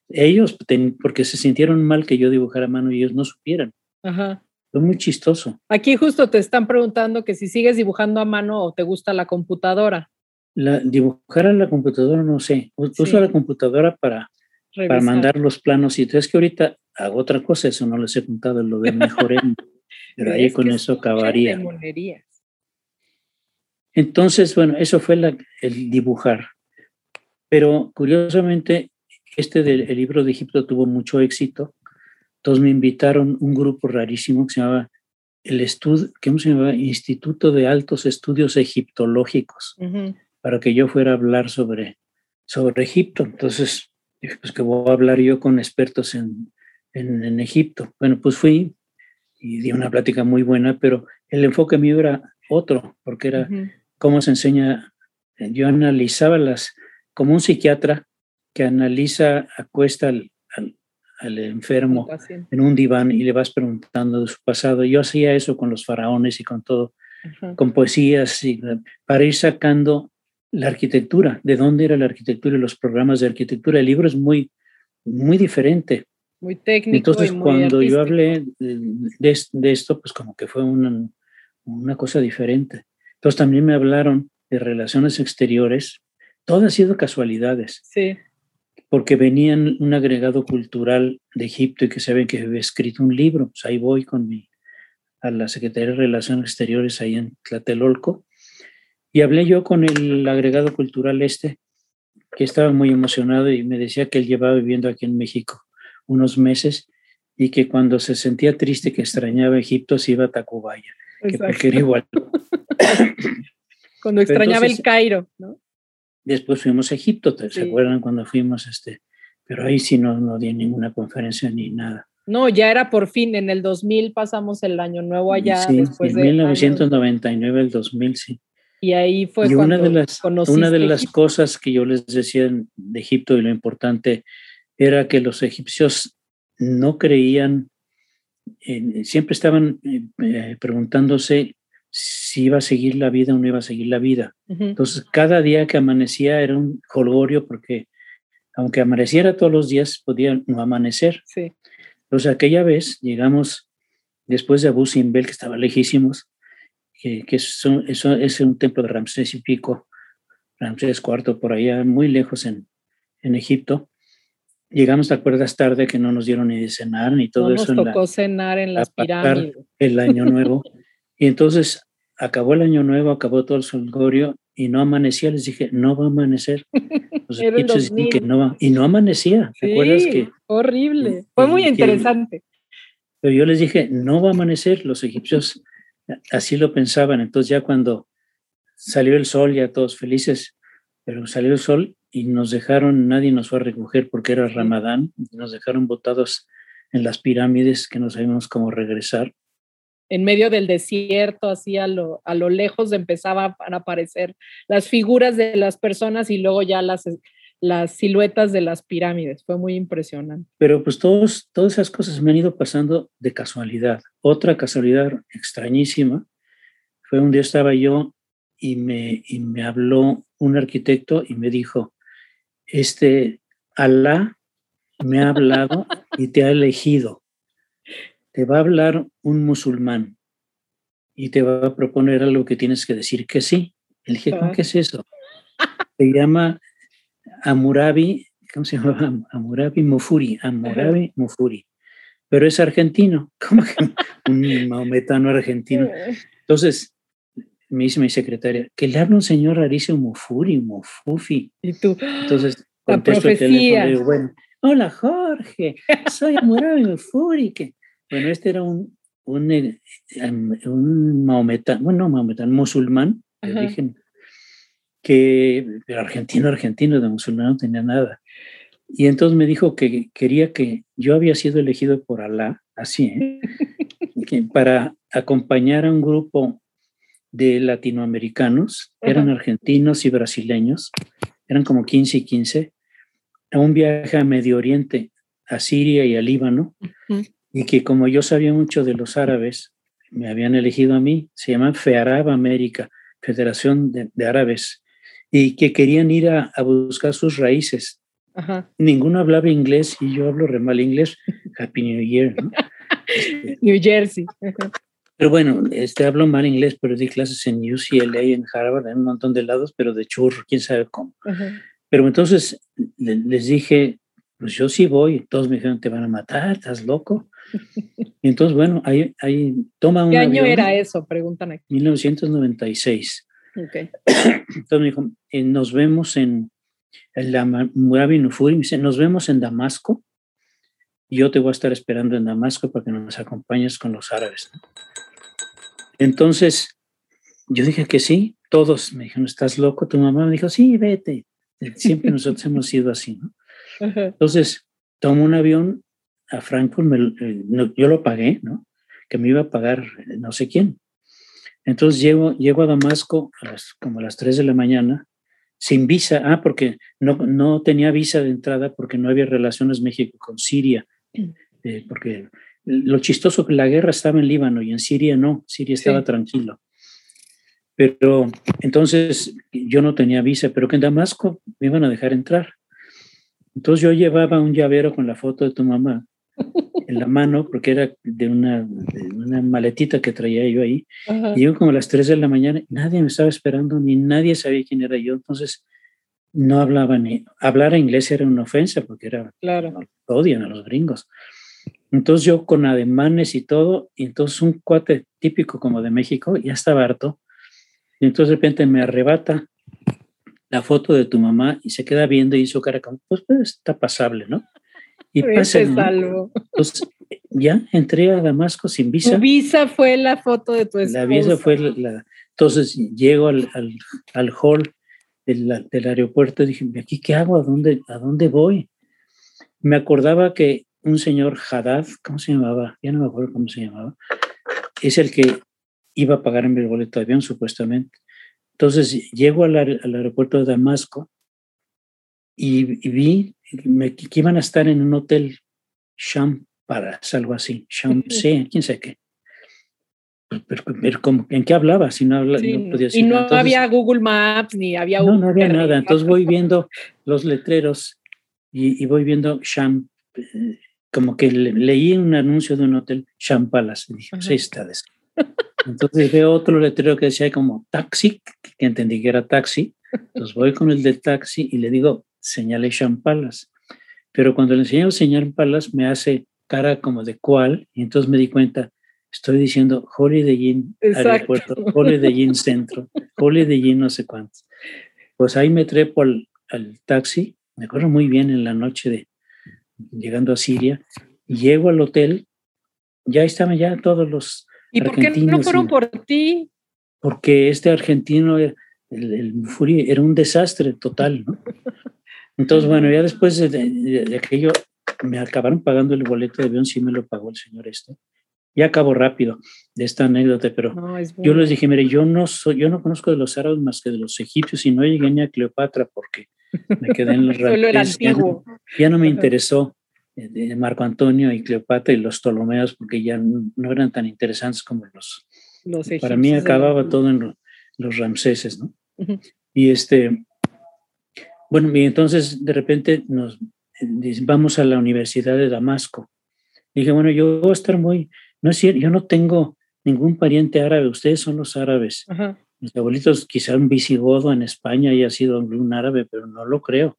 Ellos, porque se sintieron mal que yo dibujara a mano y ellos no supieran. Ajá. Fue muy chistoso. Aquí justo te están preguntando que si sigues dibujando a mano o te gusta la computadora. La, dibujar a la computadora, no sé. Uso la computadora para, para mandar los planos. Y es que ahorita hago otra cosa, eso no les he contado, lo de mejor pero ahí con eso acabaría. Entonces, bueno, eso fue el dibujar. Pero curiosamente, este del el libro de Egipto tuvo mucho éxito. Entonces me invitaron un grupo rarísimo que se llamaba el estudio, ¿cómo se llamaba? Instituto de Altos Estudios Egiptológicos, para que yo fuera a hablar sobre, sobre Egipto. Entonces, pues que voy a hablar yo con expertos en, en, Egipto. Bueno, pues fui y di una plática muy buena, pero el enfoque mío era otro, porque era cómo se enseña. Yo analizaba las, como un psiquiatra que analiza, acuesta al, al, enfermo en un diván y le vas preguntando de su pasado. Yo hacía eso con los faraones y con todo, con poesías, y, para ir sacando la arquitectura, de dónde era la arquitectura y los programas de arquitectura. El libro es muy, muy diferente. Muy técnico. Entonces, cuando yo hablé de, de, esto, pues como que fue una, una cosa diferente. Entonces también me hablaron de relaciones exteriores. Todo ha sido casualidades. Sí. Porque venían un agregado cultural de Egipto y que saben que había escrito un libro. Pues ahí voy con mi, a la Secretaría de Relaciones Exteriores ahí en Tlatelolco y hablé yo con el agregado cultural este, que estaba muy emocionado y me decía que él llevaba viviendo aquí en México unos meses y que cuando se sentía triste, que extrañaba Egipto, se iba a Tacubaya, que porque era igual. cuando extrañaba el Cairo, ¿no? Después fuimos a Egipto, ¿se acuerdan cuando fuimos? este Pero ahí sí no, no di ninguna conferencia ni nada. No, ya era por fin, en el 2000 pasamos el año nuevo allá. Sí, después en 1999, el 2000, sí. Y ahí fue y una de las una de las cosas que yo les decía de Egipto y lo importante era que los egipcios no creían, siempre estaban eh, eh, preguntándose si iba a seguir la vida o no iba a seguir la vida. Entonces, cada día que amanecía era un jolgorio porque aunque amaneciera todos los días, podía no amanecer. Sí. Entonces, aquella vez llegamos después de Abu Simbel, que estaba lejísimos, que, eso, es un templo de Ramsés y pico, Ramsés IV, por allá, muy lejos en, en Egipto. Llegamos, ¿te acuerdas tarde que no nos dieron ni de cenar ni todo eso? Nos tocó cenar en las pirámides. El año nuevo. y entonces acabó el año nuevo, acabó todo el solgorio y no amanecía. Les dije, no va a amanecer. Los egipcios dicen que no va. Y no amanecía. ¿Te acuerdas que? Horrible. Fue muy interesante. pero yo les dije, no va a amanecer. Los egipcios así lo pensaban. Entonces ya cuando salió el sol, ya todos felices, pero salió el sol y nos dejaron, nadie nos fue a recoger porque era Ramadán, nos dejaron botados en las pirámides que no sabíamos cómo regresar. En medio del desierto, así a lo, a lo lejos empezaban a aparecer las figuras de las personas y luego ya las, las siluetas de las pirámides. Fue muy impresionante. Pero pues todos, todas esas cosas me han ido pasando de casualidad. Otra casualidad extrañísima fue un día estaba yo y me, y me habló un arquitecto y me dijo, este, Alá me ha hablado y te ha elegido. Te va a hablar un musulmán y te va a proponer algo que tienes que decir que sí. Le dije, ¿qué es eso? Se llama Amurabi, ¿cómo se llama? Amurabi Mufuri, Amurabi Mufuri. Pero es argentino, como que un maometano argentino. Entonces, me dice mi secretaria, que le habla un señor rarísimo Mufuri, Mufufi. Y tú, entonces contesto el teléfono y digo, bueno, hola Jorge, soy Amurabi Mufuri. Que, bueno, este era un, un, eh, un maometano, bueno, no maometano, musulmán de origen que argentino, argentino, de musulmán no tenía nada. Y entonces me dijo que quería que yo había sido elegido por Alá, así, ¿eh? para acompañar a un grupo de latinoamericanos, eran argentinos y brasileños, eran como 15 y 15, a un viaje a Medio Oriente, a Siria y a Líbano, y que como yo sabía mucho de los árabes, me habían elegido a mí, se llama FEARAB América, Federación de, Árabes, y que querían ir a, buscar sus raíces. Ninguno hablaba inglés y yo hablo re mal inglés. Happy New Year. New Jersey. Pero bueno, este, hablo mal inglés, pero di clases en UCLA, en Harvard, en un montón de lados, pero de churro, quién sabe cómo. Pero entonces les dije, pues yo sí voy. Todos me dijeron, te van a matar, estás loco. Y entonces, bueno, ahí, ahí toma un ¿Qué año era eso? Preguntan aquí. 1996. Okay. Entonces me dijo, eh, nos vemos en, en la Murabi Nufuri, me dice, nos vemos en Damasco yo te voy a estar esperando en Damasco para que nos acompañes con los árabes. Entonces, yo dije que sí, todos me dijeron, ¿estás loco? Tu mamá me dijo, sí, vete. Siempre nosotros hemos sido así, ¿no? Entonces, tomo un avión a Frankfurt, eh, yo lo pagué, ¿no? Que me iba a pagar eh, no sé quién. Entonces llego, llego a Damasco a las, como a las 3 de la mañana, sin visa, ah, porque no, no tenía visa de entrada porque no había relaciones México con Siria, eh, porque lo chistoso que la guerra estaba en Líbano y en Siria no, Siria estaba tranquilo. Pero entonces yo no tenía visa, pero que en Damasco me iban a dejar entrar. Entonces yo llevaba un llavero con la foto de tu mamá en la mano, porque era de una, una maletita que traía yo ahí. Y yo como a las 3 de la mañana, nadie me estaba esperando, ni nadie sabía quién era yo. Entonces no hablaba ni... Hablar inglés era una ofensa, porque era... Claro. Odian a los gringos. Entonces yo con ademanes y todo, y entonces un cuate típico como de México, ya estaba harto, y entonces de repente me arrebata la foto de tu mamá y se queda viendo y su cara como, pues, pues está pasable, ¿no? Y pasa, Entonces ya entré a Damasco sin visa. Tu visa fue la foto de tu esposa. La visa fue la, entonces llego al, al, al hall del, del, aeropuerto y dije, ¿aquí qué hago? ¿A dónde, ¿A dónde voy? Me acordaba que un señor Haddad, ¿cómo se llamaba? Ya no me acuerdo cómo se llamaba, es el que iba a pagar en el boleto de avión, supuestamente. Entonces llego al, aeropuerto de Damasco y, vi que iban a estar en un hotel Sham algo así, Sham, sí, quién sabe qué. Pero, ¿En qué hablaba? Si no, habla, no podía Y no había Google Maps ni había... No, no había nada. Entonces voy viendo los letreros y, y voy viendo Sham eh, como que leí un anuncio de un hotel Champalas y dije, pues ahí está. Entonces veo otro letrero que decía como taxi, que entendí que era taxi. Entonces voy con el del taxi y le digo, señale Champalas. Pero cuando le enseño señal Palas me hace cara como de cuál, y entonces me di cuenta, estoy diciendo Holiday Inn Aeropuerto, Holiday Inn Centro, Holiday Inn no sé cuántos. Pues ahí me trepo al, al taxi, me acuerdo muy bien en la noche de llegando a Siria, llego al hotel, ya estaban ya todos los ¿Y por qué no fueron por ti? Porque este argentino, el, el era un desastre total, ¿no? Entonces, bueno, ya después de, aquello, me acabaron pagando el boleto de avión, sí me lo pagó el señor este. Ya acabo rápido de esta anécdota, pero yo les dije, mire, yo no soy, yo no conozco de los árabes más que de los egipcios y no llegué ni a Cleopatra porque me quedé en los ya, ya, no me interesó eh, Marco Antonio y Cleopatra y los Ptolomeos porque ya no eran tan interesantes como los... los para mí acababa todo en los Ramseses, ¿no? Y este, bueno, y entonces de repente nos vamos a la Universidad de Damasco. dije, bueno, yo voy a estar muy, no es cierto, yo no tengo ningún pariente árabe, ustedes son los árabes. Mis abuelitos, quizá un visigodo en España haya sido un árabe, pero no lo creo.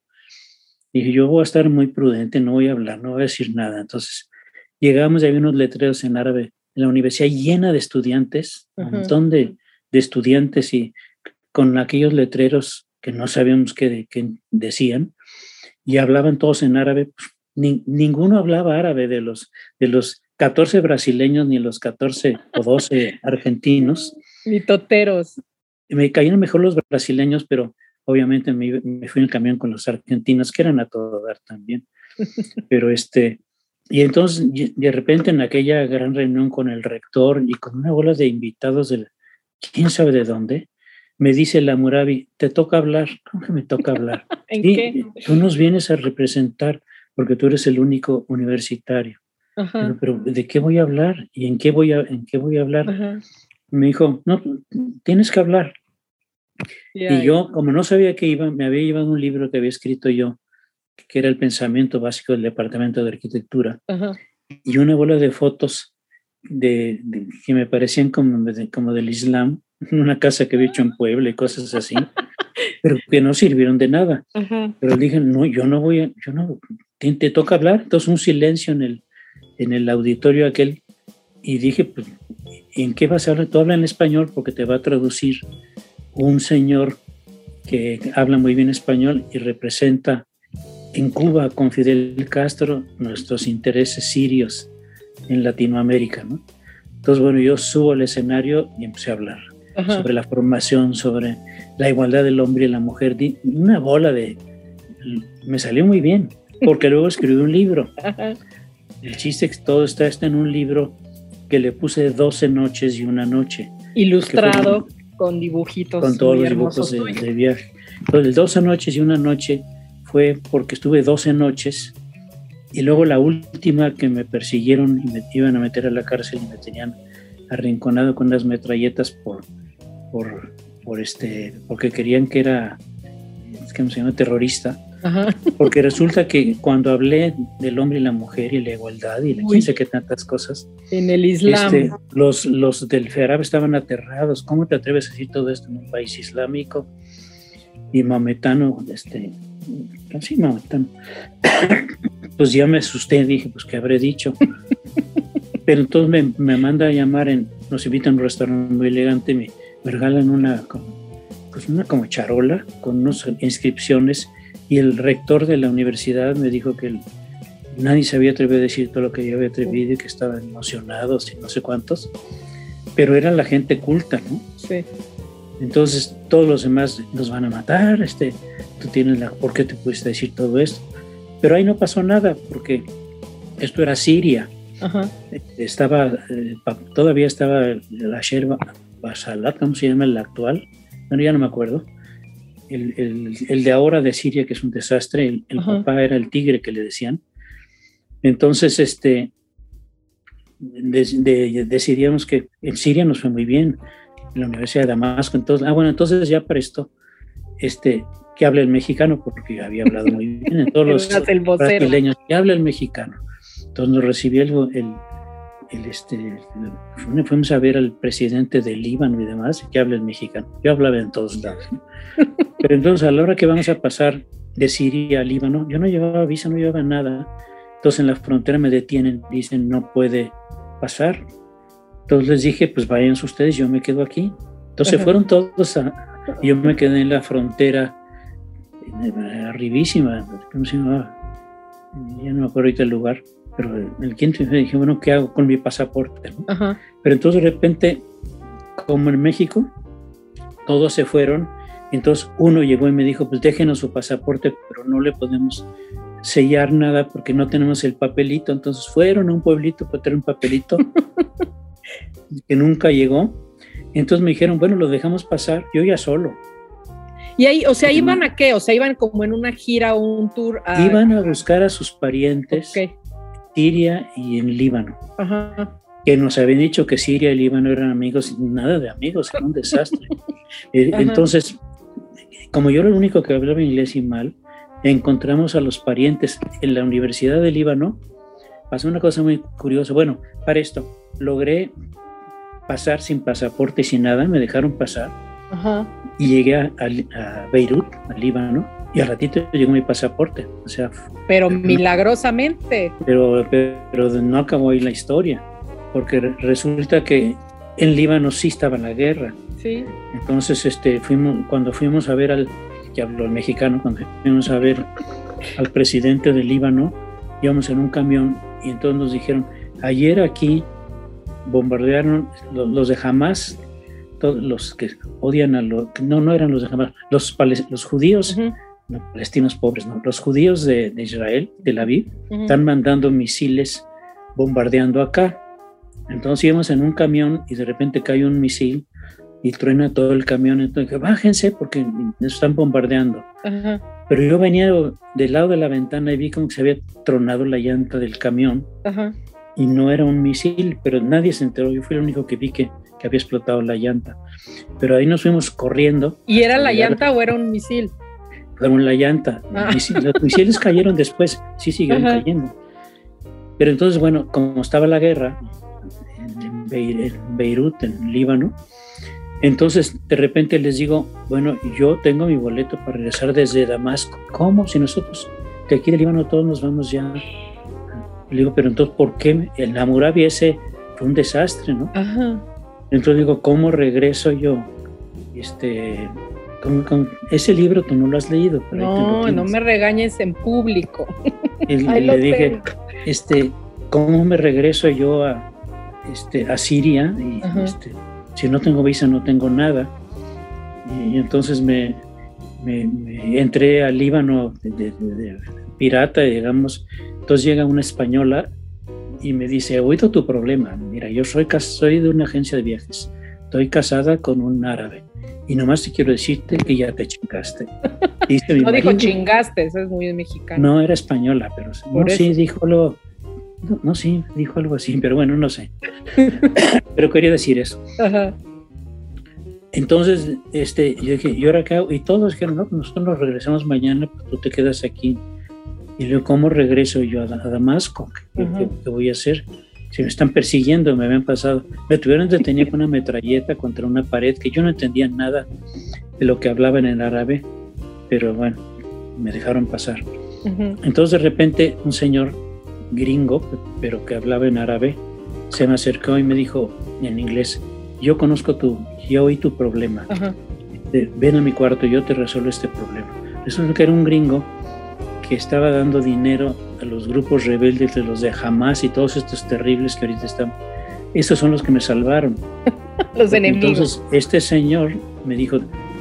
Dije, yo voy a estar muy prudente, no voy a hablar, no voy a decir nada. Entonces, llegamos y había unos letreros en árabe en la universidad llena de estudiantes, un montón de, estudiantes y con aquellos letreros que no sabíamos qué, decían, y hablaban todos en árabe. Pues, ninguno hablaba árabe de los, de los 14 brasileños ni los 14 o 12 argentinos. Ni toteros me caían mejor los brasileños, pero obviamente me, fui en el camión con los argentinos, que eran a todo dar también. Pero este, y entonces de repente en aquella gran reunión con el rector y con una bola de invitados de quién sabe de dónde, me dice la Murabi, te toca hablar. ¿Cómo que me toca hablar? ¿En qué? Tú nos vienes a representar porque tú eres el único universitario. Pero, ¿de qué voy a hablar? ¿Y en qué voy a, en qué voy a hablar? Me dijo, no, tienes que hablar. y yo, como no sabía que iba, me había llevado un libro que había escrito yo, que era el pensamiento básico del Departamento de Arquitectura, y una bola de fotos de, que me parecían como, como del Islam, una casa que había hecho en Puebla y cosas así, pero que no sirvieron de nada. Pero dije, no, yo no voy a, yo no, te, te, toca hablar. Entonces un silencio en el, en el auditorio aquel y dije, pues, ¿en qué vas a hablar? Tú habla en español porque te va a traducir un señor que habla muy bien español y representa en Cuba con Fidel Castro nuestros intereses sirios en Latinoamérica. ¿no? Entonces, bueno, yo subo al escenario y empecé a hablar sobre la formación, sobre la igualdad del hombre y la mujer. Una bola de... Me salió muy bien, porque luego escribí un libro. El chiste es que todo está, está en un libro que le puse 12 noches y una noche. Ilustrado con dibujitos. Con todos los dibujos de, viaje. Entonces, 12 noches y una noche fue porque estuve 12 noches y luego la última que me persiguieron y me iban a meter a la cárcel y me tenían arrinconado con las metralletas por, por, por este, porque querían que era, ¿cómo se llama? Terrorista. Porque resulta que cuando hablé del hombre y la mujer y la igualdad y no sé qué tantas cosas. En el Islam. Este, los, los del Ferab estaban aterrados. ¿Cómo te atreves a decir todo esto en un país islámico? Y mametano, este, sí, mametano. pues ya me asusté, dije, pues, ¿qué habré dicho? Pero entonces me, me, manda a llamar, en, nos invita a un restaurante muy elegante, me, me regalan una, pues una como charola con unas inscripciones y el rector de la universidad me dijo que nadie se había atrevido a decir todo lo que yo había atrevido y que estaban emocionados y no sé cuántos, pero era la gente culta, ¿no? Sí. Entonces todos los demás nos van a matar, este, tú tienes la, ¿por qué te pudiste decir todo esto? Pero ahí no pasó nada porque esto era Siria. Ajá. Estaba, eh, todavía estaba la Sherba Basalat, ¿cómo se llama el actual? Bueno, ya no me acuerdo el, el, de ahora de Siria, que es un desastre, el, papá era el tigre que le decían. Entonces, este, decidimos que en Siria nos fue muy bien, en la Universidad de Damasco. Entonces, ah, bueno, entonces ya para esto, este, que hable el mexicano, porque había hablado muy bien en todos los brasileños, que hable el mexicano. Entonces nos recibió el el este, fuimos a ver al presidente del Líbano y demás, que habla el mexicano. Yo hablaba en todos lados. Pero entonces, a la hora que vamos a pasar de Siria a Líbano, yo no llevaba visa, no llevaba nada. Entonces, en la frontera me detienen, dicen, no puede pasar. Entonces les dije, pues vayan ustedes, yo me quedo aquí. Entonces fueron todos a, yo me quedé en la frontera arribísima, ¿cómo se llamaba? Ya no me acuerdo ahorita el lugar pero el quinto me dije, bueno, ¿qué hago con mi pasaporte? Pero entonces de repente, como en México, todos se fueron, entonces uno llegó y me dijo, pues déjenos su pasaporte, pero no le podemos sellar nada porque no tenemos el papelito. Entonces fueron a un pueblito para tener un papelito que nunca llegó. Entonces me dijeron, bueno, lo dejamos pasar, yo ya solo. Y ahí, o sea, ¿iban a qué? O sea, iban como en una gira o un tour. Iban a buscar a sus parientes. Siria y en Líbano. Que nos habían dicho que Siria y Líbano eran amigos, nada de amigos, era un desastre. Eh, entonces, como yo era el único que hablaba inglés y mal, encontramos a los parientes en la Universidad de Líbano. Pasó una cosa muy curiosa. Bueno, para esto, logré pasar sin pasaporte y sin nada, me dejaron pasar. Y llegué a, a Beirut, a Líbano, y al ratito llegó mi pasaporte. O sea, pero milagrosamente. Pero, pero, no acabó ahí la historia, porque resulta que en Líbano sí estaba la guerra. Sí. Entonces, este, fuimos, cuando fuimos a ver al, que habló el mexicano, cuando fuimos a ver al presidente del Líbano, íbamos en un camión y entonces nos dijeron, ayer aquí bombardearon los, los de Hamas, todos los que odian a los, no, no eran los de Hamas, los, los judíos, palestinos pobres, no, los judíos de, de Israel, de la Aviv, están mandando misiles bombardeando acá. Entonces íbamos en un camión y de repente cae un misil y truena todo el camión. Entonces, bájense porque nos están bombardeando. Pero yo venía del lado de la ventana y vi como que se había tronado la llanta del camión. Y no era un misil, pero nadie se enteró. Yo fui el único que vi que, que había explotado la llanta. Pero ahí nos fuimos corriendo. ¿Y era la llanta o era un misil? Fueron la llanta. Ah. Los misiles cayeron después, sí siguen cayendo. Pero entonces, bueno, como estaba la guerra en, Beirut, en Líbano, entonces de repente les digo, bueno, yo tengo mi boleto para regresar desde Damasco. ¿Cómo? Si nosotros, que aquí de Líbano todos nos vamos ya. Le digo, pero entonces, ¿por qué? El Hammurabi ese fue un desastre, ¿no? Entonces digo, ¿cómo regreso yo? Este, ese libro tú no lo has leído. no, no me regañes en público. Y le dije, este, ¿cómo me regreso yo a, este, a Siria? Y, este, si no tengo visa, no tengo nada. Y, entonces me, me, entré al Líbano de, pirata, digamos. Entonces llega una española y me dice, he oído tu problema. Mira, yo soy, soy de una agencia de viajes. Estoy casada con un árabe. Y nomás te quiero decirte que ya te chingaste. no dijo chingaste, eso es muy mexicano. No, era española, pero no, sí, dijo lo, no, sí, dijo algo así, pero bueno, no sé. pero quería decir eso. Entonces, este, yo dije, ¿y ahora qué Y todos dijeron, no, nosotros nos regresamos mañana, pues tú te quedas aquí. Y luego, ¿cómo regreso yo a, Damasco? ¿Qué, voy a hacer? Si me están persiguiendo, me habían pasado. Me tuvieron detenido con una metralleta contra una pared que yo no entendía nada de lo que hablaban en árabe pero bueno, me dejaron pasar. Entonces de repente un señor gringo, pero que hablaba en árabe, se me acercó y me dijo en inglés, yo conozco tu, yo oí tu problema, este, ven a mi cuarto, yo te resuelvo este problema. Resulta que era un gringo que estaba dando dinero a los grupos rebeldes de los de Hamas y todos estos terribles que ahorita están. Estos son los que me salvaron. los enemigos. Entonces, este señor me dijo,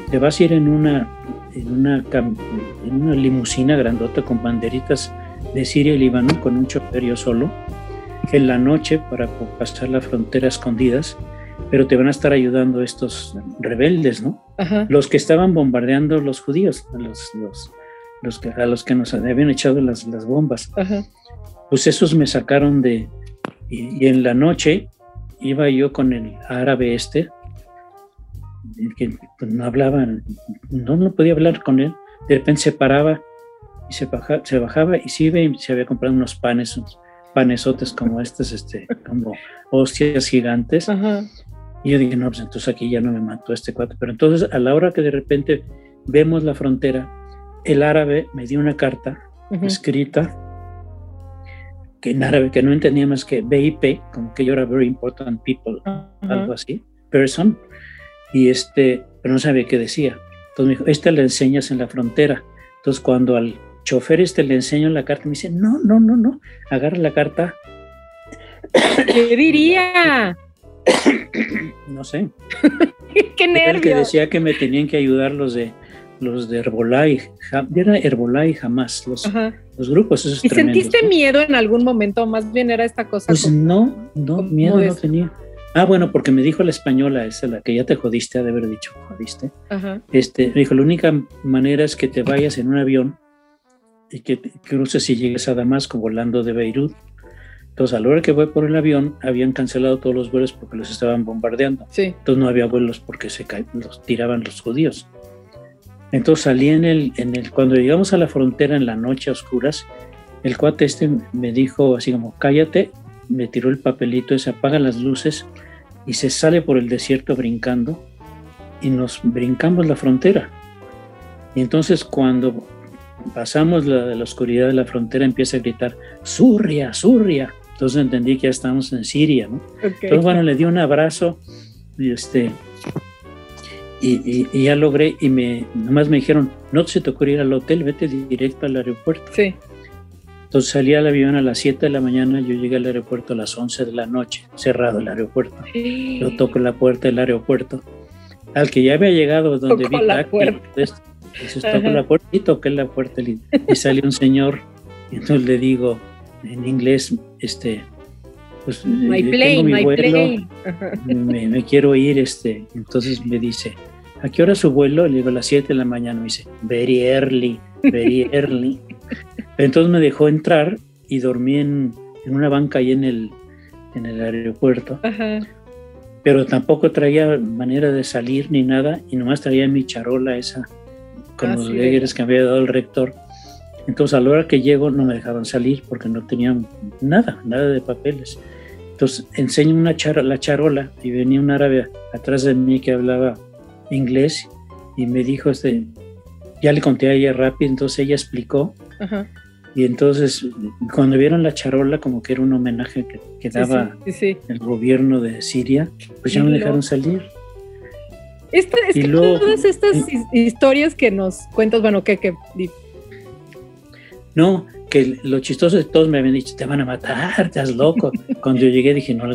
te vas a ir en una en una, en una limusina grandota con banderitas de Siria y Líbano con un chofer yo solo en la noche para pasar la frontera escondidas, pero te van a estar ayudando estos rebeldes, ¿no? Los que estaban bombardeando los judíos, los, los, los que, a los que nos habían echado las, las bombas. Pues esos me sacaron de... Y, y, en la noche iba yo con el árabe este, que pues, no hablaba, no, no podía hablar con él. De repente se paraba y se, se bajaba y se iba y se había comprado unos panes, unos panesotes como estos, este, como hostias gigantes. Y yo dije, no, pues entonces aquí ya no me mató este cuate. Pero entonces a la hora que de repente vemos la frontera, el árabe me dio una carta escrita que en árabe que no entendía más que BIP, como que yo era very important people, algo así, person y este, pero no sabía qué decía. Entonces me dijo, esta le enseñas en la frontera. Entonces cuando al chofer este le enseño la carta, me dice, no, no, no, no, agarra la carta. ¿Qué diría? no sé. qué nervios. El que decía que me tenían que ayudar los de los de Herbalife, era jamás, los, los grupos esos ¿Y sentiste miedo en algún momento? Más bien era esta cosa. Pues no, no, miedo no tenía. Ah, bueno, porque me dijo la española, esa la que ya te jodiste, ha de haber dicho, jodiste. Este, me dijo, la única manera es que te vayas en un avión y que cruces y llegues a Damasco volando de Beirut. Entonces, a la hora que voy por el avión, habían cancelado todos los vuelos porque los estaban bombardeando. Entonces, no había vuelos porque se los tiraban los judíos. Entonces, salí en el, en el, cuando llegamos a la frontera en la noche a oscuras, el cuate este me dijo así como, cállate me tiró el papelito, se apaga las luces y se sale por el desierto brincando y nos brincamos la frontera. Y entonces cuando pasamos la, de la oscuridad de la frontera empieza a gritar, Surria, Surria. Entonces entendí que ya estamos en Siria, ¿no? Entonces, bueno, le di un abrazo y este... Y, y, ya logré y me nomás me dijeron, no se te ocurre ir al hotel, vete directo al aeropuerto. Sí. Entonces salí al avión a las 7 de la mañana, yo llegué al aeropuerto a las 11 de la noche, cerrado el aeropuerto. Yo toco la puerta del aeropuerto al que ya había llegado donde Tocó vi la puerta. entonces, entonces toco la puerta y toqué la puerta y, y salió un señor y entonces le digo en inglés, este, pues My plane, tengo mi my vuelo, plane. Me, me quiero ir, este, entonces me dice, ¿a qué hora es su vuelo? Le digo, a las 7 de la mañana, me dice, very early, very early. Entonces me dejó entrar y dormí en, en una banca ahí en el, en el aeropuerto, Ajá. pero tampoco traía manera de salir ni nada, y nomás traía mi charola esa con Ah, los sí, leggers que me había dado el rector. Entonces a la hora que llego no me dejaban salir porque no tenían nada, nada de papeles. Entonces enseño una char la charola y venía un árabe atrás de mí que hablaba inglés y me dijo, este, ya le conté a ella rápido, entonces ella explicó Ajá. y entonces cuando vieron la charola como que era un homenaje que, daba sí, sí, sí. el gobierno de Siria, pues ya Y dejaron salir. Esta- es Y que luego- todas estas his- historias que nos cuentas, bueno, que, que No, que lo chistoso de todos me habían dicho, te van a matar, estás loco. Cuando yo llegué dije, no,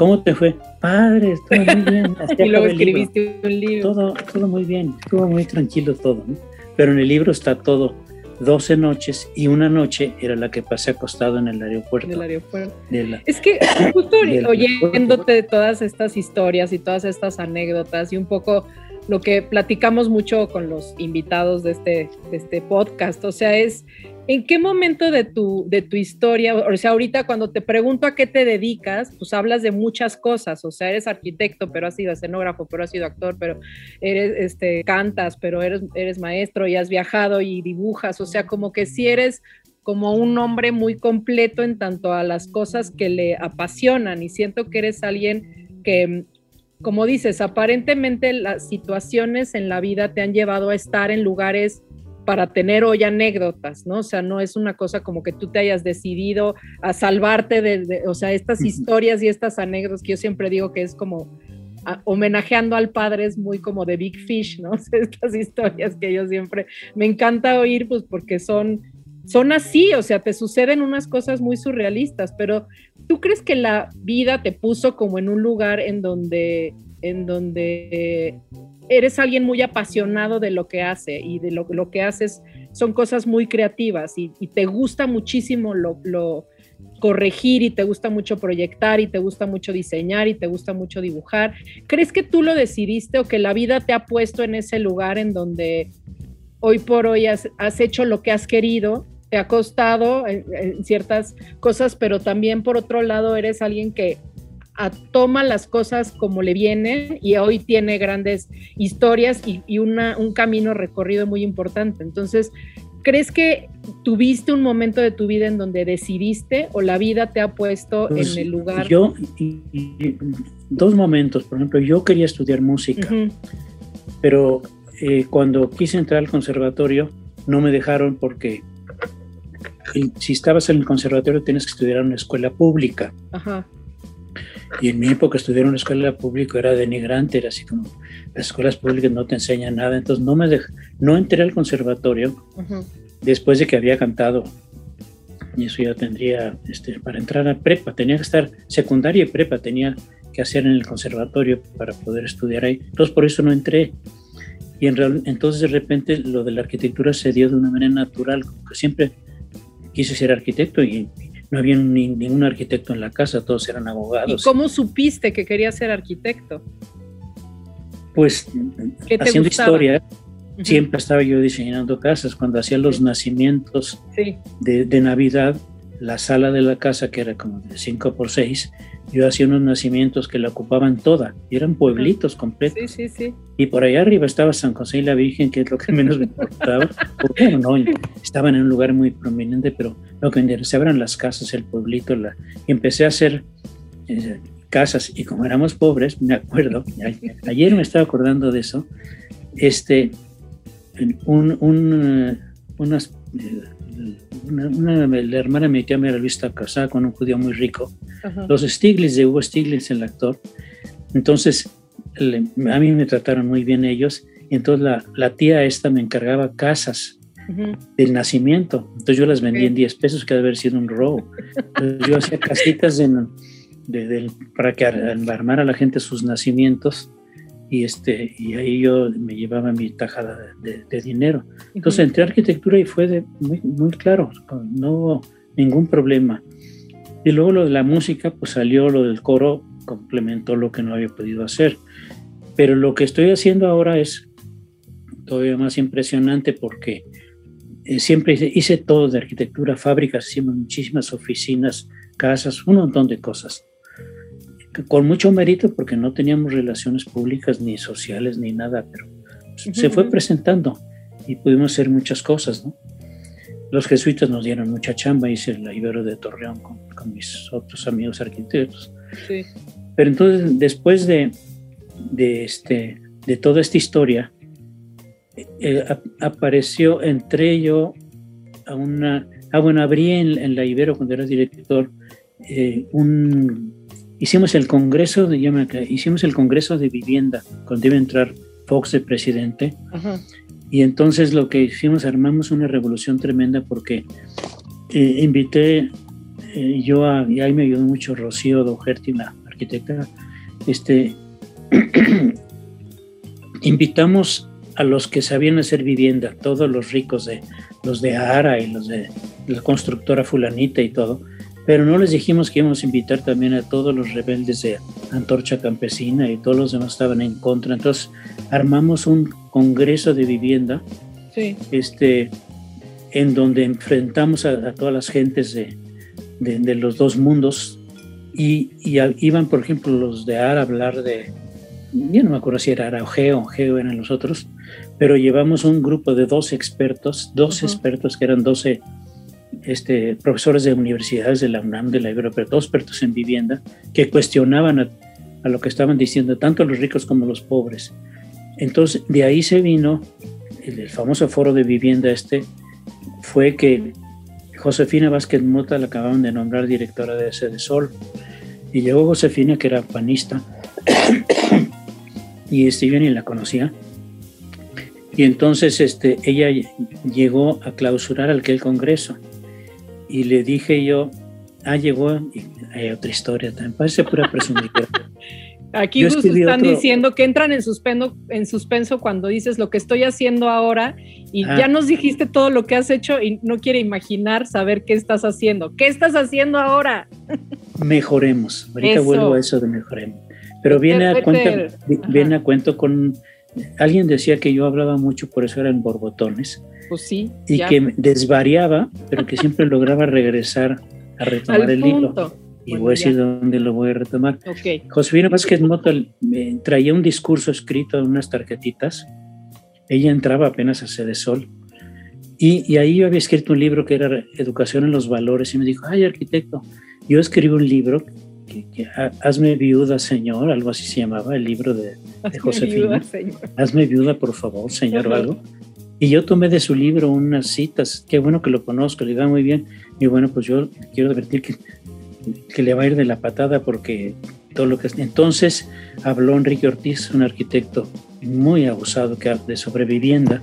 ¿cómo te fue? Padre, estuvo muy bien. Y luego el libro. escribiste un libro. Todo, todo muy bien, estuvo muy tranquilo todo. ¿no? Pero en el libro está todo, 12 noches y una noche era la que pasé acostado en el aeropuerto. del aeropuerto. la- Es que justo oyéndote de todas estas historias y todas estas anécdotas y un poco lo que platicamos mucho con los invitados de este, de este podcast, o sea, es en qué momento de tu, de tu historia, o sea, ahorita cuando te pregunto a qué te dedicas, pues hablas de muchas cosas, o sea, eres arquitecto, pero has sido escenógrafo, pero has sido actor, pero eres, este, cantas, pero eres, eres maestro y has viajado y dibujas, o sea, como que si eres como un hombre muy completo en tanto a las cosas que le apasionan. Y siento que eres alguien que, como dices, aparentemente las situaciones en la vida te han llevado a estar en lugares para tener hoy anécdotas, ¿no? O sea, no es una cosa como que tú te hayas decidido a salvarte de, de- o sea, estas historias y estas anécdotas que yo siempre digo que es como a- homenajeando al padre es muy como de Big Fish, ¿no? O sea, estas historias que yo siempre me encanta oír, pues porque son son así, o sea, te suceden unas cosas muy surrealistas, pero ¿tú crees que la vida te puso como en un lugar en donde, en donde eres alguien muy apasionado de lo que hace y de lo, lo que haces son cosas muy creativas y, te gusta muchísimo lo, corregir y te gusta mucho proyectar y te gusta mucho diseñar y te gusta mucho dibujar? ¿Crees que tú lo decidiste o que la vida te ha puesto en ese lugar en donde hoy por hoy has, hecho lo que has querido, te ha costado ciertas cosas, pero también por otro lado eres alguien que a- toma las cosas como le vienen y hoy tiene grandes historias y, y una, un camino recorrido muy importante. Entonces, ¿crees que tuviste un momento de tu vida en donde decidiste o la vida te ha puesto Pues, en el lugar? Yo, y- y- dos momentos, por ejemplo, yo quería estudiar música, pero eh, cuando quise entrar al conservatorio no me dejaron porque eh, si estabas en el conservatorio tienes que estudiar en una escuela pública. Ajá, Y en mi época estudiar en una escuela pública era denigrante, era así como las escuelas públicas no te enseñan nada. Entonces no me dej- no entré al conservatorio ujú, después de que había cantado. Y eso ya tendría, este, para entrar a prepa, tenía que estar secundaria y prepa, tenía que hacer en el conservatorio para poder estudiar ahí. Entonces por eso no entré. Y en real- entonces de repente lo de la arquitectura se dio de una manera natural, como que siempre quise ser arquitecto y no había ni- ningún arquitecto en la casa, todos eran ¿Y abogados. cómo supiste que querías ser arquitecto? Pues ¿Qué te haciendo gustaba? historia, siempre estaba yo diseñando casas. Cuando hacía los Sí. nacimientos Sí, de, de Navidad, la sala de la casa, que era como de 5 por 6, yo hacía unos nacimientos que la ocupaban toda, y eran pueblitos completos. sí, sí, sí. Y por allá arriba estaba San José y la Virgen, que es lo que menos me importaba. Porque, no, estaban en un lugar muy prominente, pero lo que me interesaba eran las casas, el pueblito. La, y empecé a hacer eh, casas, y como éramos pobres, me acuerdo, ayer me estaba acordando de eso, este, un, un, eh, unas, eh, una, una- la hermana de mi tía Mary Luis está casada con un judío muy rico, los Stiglitz de Hugo Stiglitz, el actor. Entonces, le- a mí me trataron muy bien ellos. Y entonces la, la tía esta me encargaba casas del nacimiento. Entonces yo las vendía en Ok. 10 pesos, que debe haber sido un robo. Entonces yo hacía casitas en- de- del- para que ar- armara la gente sus nacimientos. Y, este, y ahí yo me llevaba mi tajada de, dinero. Entonces entré a arquitectura y fue de muy, muy claro, no hubo ningún problema. Y luego lo de la música, pues salió lo del coro, complementó lo que no había podido hacer. Pero lo que estoy haciendo ahora es todavía más impresionante porque eh, siempre hice, todo de arquitectura, fábricas, hicimos muchísimas oficinas, casas, un montón de cosas. Con mucho mérito porque no teníamos relaciones públicas ni sociales ni nada, pero se fue presentando y pudimos hacer muchas cosas, ¿no? Los jesuitas nos dieron mucha chamba, hice el Ibero de Torreón con, con mis otros amigos arquitectos. Sí. Pero entonces, después de, de, este, de toda esta historia, eh, apareció, entre yo a una, ah bueno, abrí en, la Ibero cuando era director, eh, un, hicimos el congreso de, hicimos el congreso de vivienda, cuando iba a entrar Fox de presidente, y entonces lo que hicimos, armamos una revolución tremenda porque eh, invité yo a, y ahí me ayudó mucho Rocío Doherty, la arquitecta, este, invitamos a los que sabían hacer vivienda, todos los ricos de los de Ara y los de la constructora fulanita y todo, pero no les dijimos que íbamos a invitar también a todos los rebeldes de Antorcha Campesina y todos los demás estaban en contra. Entonces armamos un congreso de vivienda, este, en donde enfrentamos a, todas las gentes de, de, los dos mundos y, y, iban, por ejemplo, los de Ara a hablar de, yo no me acuerdo si era Ara o Geo, eran los otros, pero llevamos un grupo de dos expertos, dos expertos que eran 12 este, profesores de universidades de la UNAM, de la Ibero, pero dos expertos en vivienda, que cuestionaban a, lo que estaban diciendo tanto los ricos como los pobres. Entonces, de ahí se vino el, famoso foro de vivienda este, fue que Josefina Vázquez Mota la acababan de nombrar directora de Sede Sol, y llegó Josefina, que era panista, y este, yo ni la conocía, y entonces este, ella llegó a clausurar aquel congreso y le dije yo, ah, llegó, y hay otra historia también, parece pura presumir. Aquí justo están diciendo que entran en suspenso, en suspenso cuando dices lo que estoy haciendo ahora y ah. ya nos dijiste todo lo que has hecho y no quiere imaginar saber qué estás haciendo. ¿Qué estás haciendo ahora? Mejoremos. Ahorita vuelvo a eso de mejoremos. Pero viene a, cuento, viene a cuento con Alguien decía que yo hablaba mucho, por eso eran borbotones. Pues sí. Y que desvariaba, pero que siempre lograba regresar a retomar el libro. Y voy a decir dónde lo voy a retomar. Okay. Josefina Vázquez Mota traía un discurso escrito en unas tarjetitas. Ella entraba apenas a Sede Sol. Y, y, ahí yo había escrito un libro que era Educación en los Valores. Y me dijo, ay, arquitecto, yo escribo un libro Hazme viuda, Señor, algo así se llamaba el libro de, Josefina. Hazme viuda, por favor, Señor, o algo. Y yo tomé de su libro unas citas, qué bueno que lo conozco, le da muy bien. Y bueno, pues yo quiero advertir que, que le va a ir de la patada porque todo lo que... Entonces habló Enrique Ortiz, un arquitecto muy abusado que de sobrevivienda,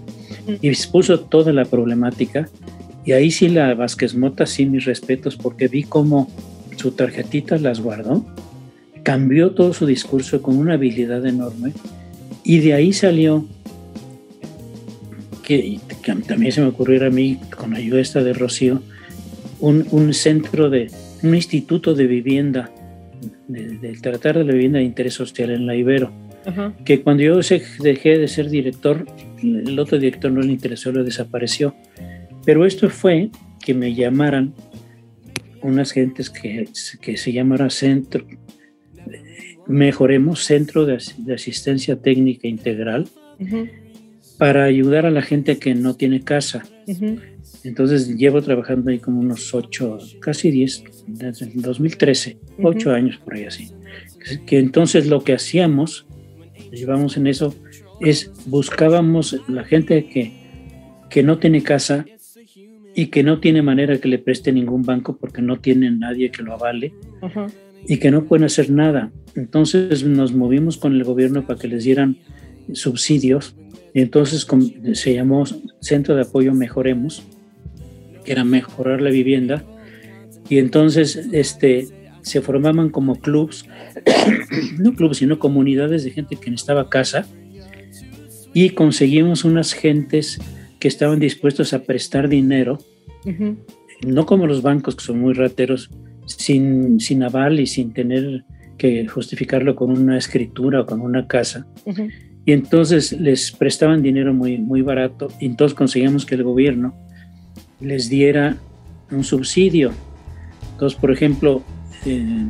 y expuso toda la problemática. Y ahí sí la Vázquez Mota, sí mis respetos, porque vi cómo su tarjetita las guardó, cambió todo su discurso con una habilidad enorme y de ahí salió que, también se me ocurrió a mí con ayuda esta de Rocío, un, centro de, un instituto de vivienda, del tratar de la vivienda de interés social en la Ibero. Que cuando yo dejé de ser director, el otro director no le interesó, lo desapareció. Pero esto fue que me llamaran unas gentes que, que se llamará Centro, Mejoremos Centro de, Asistencia Técnica Integral, para ayudar a la gente que no tiene casa. Entonces llevo trabajando ahí como unos ocho, casi diez, desde el 2013, ocho años por ahí así. Que entonces lo que hacíamos, llevamos en eso, es buscábamos la gente que, que no tiene casa, y que no tiene manera que le preste ningún banco porque no tiene nadie que lo avale y que no pueden hacer nada. Entonces nos movimos con el gobierno para que les dieran subsidios entonces se llamó Centro de Apoyo Mejoremos, que era mejorar la vivienda. Y entonces este, se formaban como clubs, no clubs, sino comunidades de gente que necesitaba casa. Y conseguimos unas gentes que estaban dispuestos a prestar dinero, no como los bancos que son muy rateros, sin, sin aval y sin tener que justificarlo con una escritura o con una casa. Y entonces les prestaban dinero muy, muy barato y entonces conseguíamos que el gobierno les diera un subsidio. Entonces, por ejemplo, eh,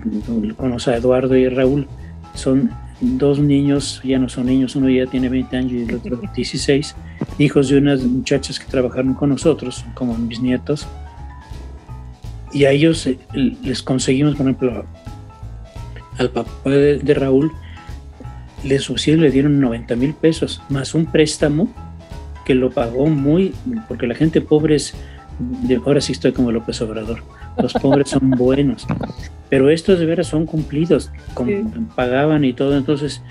a Eduardo y Raúl, son dos niños, ya no son niños, uno ya tiene 20 años y el otro 16, hijos de unas muchachas que trabajaron con nosotros, como mis nietos. Y a ellos eh, les conseguimos, por ejemplo, al papá de, Raúl, le subsidio le dieron 90 mil pesos, más un préstamo que lo pagó muy, porque la gente pobre es, ahora sí estoy como López Obrador, los pobres son buenos, pero estos de veras son cumplidos, pagaban y todo, entonces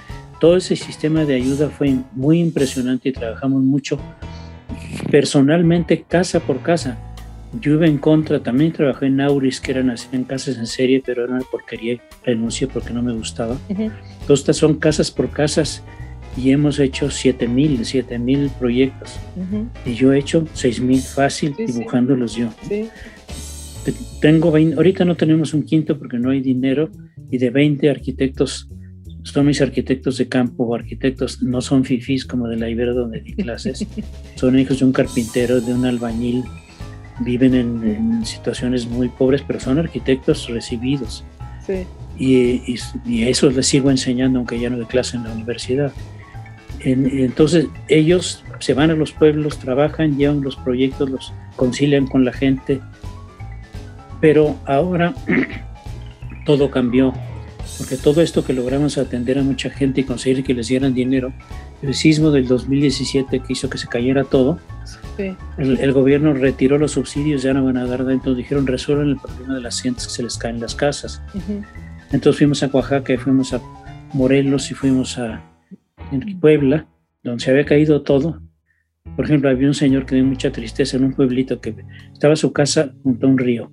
todo ese sistema de ayuda fue muy impresionante y trabajamos mucho personalmente casa por casa. Yo iba en contra, también trabajé en Auris, que eran en casas en serie, pero era una porquería, renuncié porque no me gustaba. Entonces estas son casas por casas y hemos hecho 7 mil, 7 mil proyectos. Y yo he hecho 6 mil fácil dibujándolos yo. Tengo 20, ahorita no tenemos un quinto porque no hay dinero y de 20 arquitectos, son mis arquitectos de campo, arquitectos, no son fifís como de la Ibero donde di clases, son hijos de un carpintero, de un albañil, viven en, situaciones muy pobres, pero son arquitectos recibidos. Y, y, eso les sigo enseñando, aunque ya no de clase en la universidad. entonces ellos se van a los pueblos, trabajan, llevan los proyectos, los concilian con la gente, pero ahora todo cambió, porque todo esto que logramos atender a mucha gente y conseguir que les dieran dinero, el sismo del 2017 que hizo que se cayera todo, el, gobierno retiró los subsidios, ya no van a dar, entonces dijeron resuelvan el problema de las gentes que se les caen las casas. Entonces fuimos a Oaxaca y fuimos a Morelos y fuimos a Puebla, donde se había caído todo. Por ejemplo, había un señor que dio mucha tristeza en un pueblito que estaba su casa junto a un río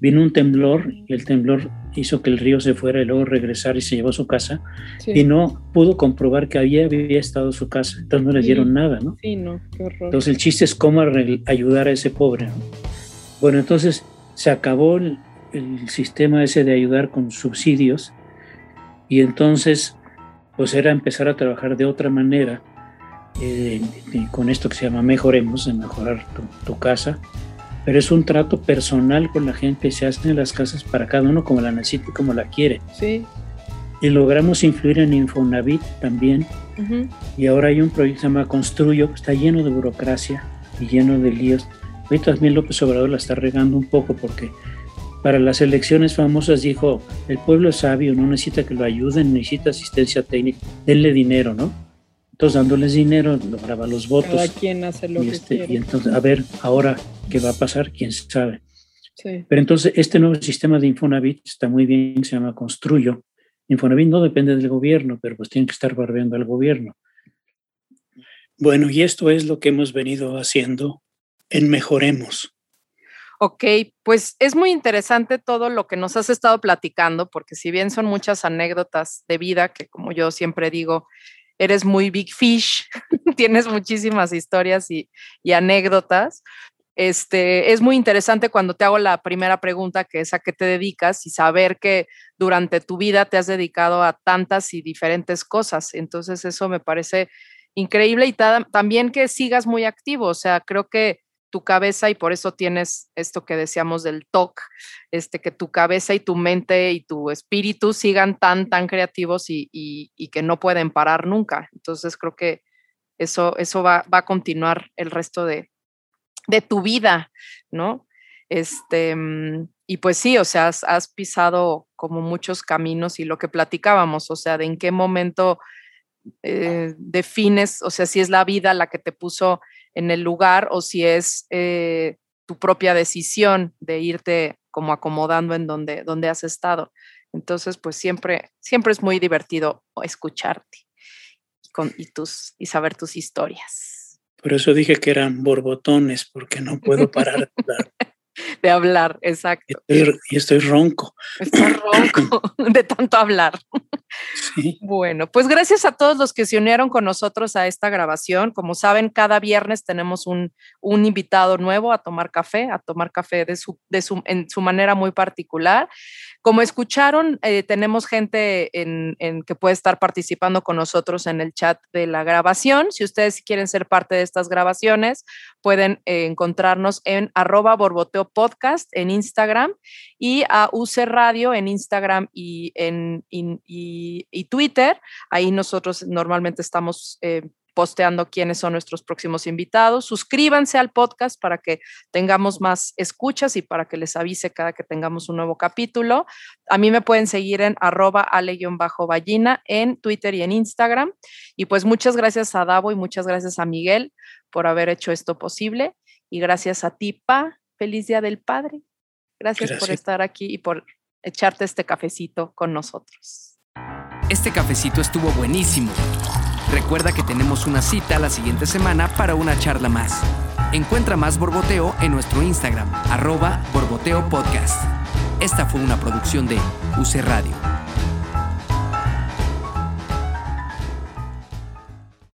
vino un temblor y el temblor hizo que el río se fuera y luego regresar y se llevó a su casa y no pudo comprobar que había, había estado su casa, entonces no le dieron nada, ¿no? Sí, no, qué horror. Entonces el chiste es cómo ayudar a ese pobre. Bueno, entonces se acabó el, sistema ese de ayudar con subsidios y entonces pues era empezar a trabajar de otra manera eh, con esto que se llama mejoremos, de mejorar tu, tu casa pero es un trato personal con la gente, se hacen las casas para cada uno como la necesita y como la quiere. Sí. Y logramos influir en Infonavit también. Y ahora hay un proyecto que se llama Construyo, que está lleno de burocracia y lleno de líos. Hoy también López Obrador la está regando un poco porque para las elecciones famosas dijo, el pueblo es sabio, no necesita que lo ayuden, necesita asistencia técnica, denle dinero, ¿no? Entonces, dándoles dinero, lograba los votos. Cada quien hace lo y que este, quiere. Y entonces, a ver, ahora, ¿qué va a pasar? ¿Quién sabe? Sí. Pero entonces, este nuevo sistema de Infonavit está muy bien, se llama Construyo. Infonavit no depende del gobierno, pero pues tiene que estar barbeando al gobierno. Bueno, y esto es lo que hemos venido haciendo en Mejoremos. Ok, pues es muy interesante todo lo que nos has estado platicando, porque si bien son muchas anécdotas de vida, que como yo siempre digo, eres muy big fish, tienes muchísimas historias y, anécdotas. Este, es muy interesante cuando te hago la primera pregunta, que es a qué te dedicas, y saber que durante tu vida te has dedicado a tantas y diferentes cosas. Entonces, eso me parece increíble y también que sigas muy activo. O sea, creo que tu cabeza y por eso tienes esto que decíamos del TOC, este, que tu cabeza y tu mente y tu espíritu sigan tan, tan creativos y, que no pueden parar nunca. Entonces creo que eso, eso va, a continuar el resto de, tu vida, ¿no? Este, mm, y pues sí, o sea, has, pisado como muchos caminos y lo que platicábamos, o sea, de en qué momento eh, defines, o sea, si es la vida la que te puso en el lugar o si es eh, tu propia decisión de irte como acomodando en donde, donde has estado. Entonces, pues siempre, siempre es muy divertido escucharte y, con, y, tus, y saber tus historias. Por eso dije que eran borbotones, porque no puedo parar. de hablar, exacto. Y estoy, ronco. Estoy ronco de tanto hablar. Sí. Bueno, pues gracias a todos los que se unieron con nosotros a esta grabación. Como saben, cada viernes tenemos un, un invitado nuevo a tomar café, a tomar café de su, de su, en su manera muy particular. Como escucharon, eh, tenemos gente en, que puede estar participando con nosotros en el chat de la grabación. Si ustedes quieren ser parte de estas grabaciones, pueden eh, encontrarnos en arroba borboteo podcast en Instagram y a UC Radio en Instagram y en Twitter. Ahí nosotros normalmente estamos eh, posteando quiénes son nuestros próximos invitados. Suscríbanse al podcast para que tengamos más escuchas y para que les avise cada que tengamos un nuevo capítulo. A mí me pueden seguir en arroba ale-ballina en Twitter y en Instagram. Y pues muchas gracias a Davo y muchas gracias a Miguel por haber hecho esto posible. Y gracias a ti, Pa. Feliz Día del Padre. Gracias, gracias. por estar aquí y por echarte este cafecito con nosotros. Este cafecito estuvo buenísimo. Recuerda que tenemos una cita la siguiente semana para una charla más. Encuentra más Borboteo en nuestro Instagram, arroba Borboteo Podcast. Esta fue una producción de UC Radio.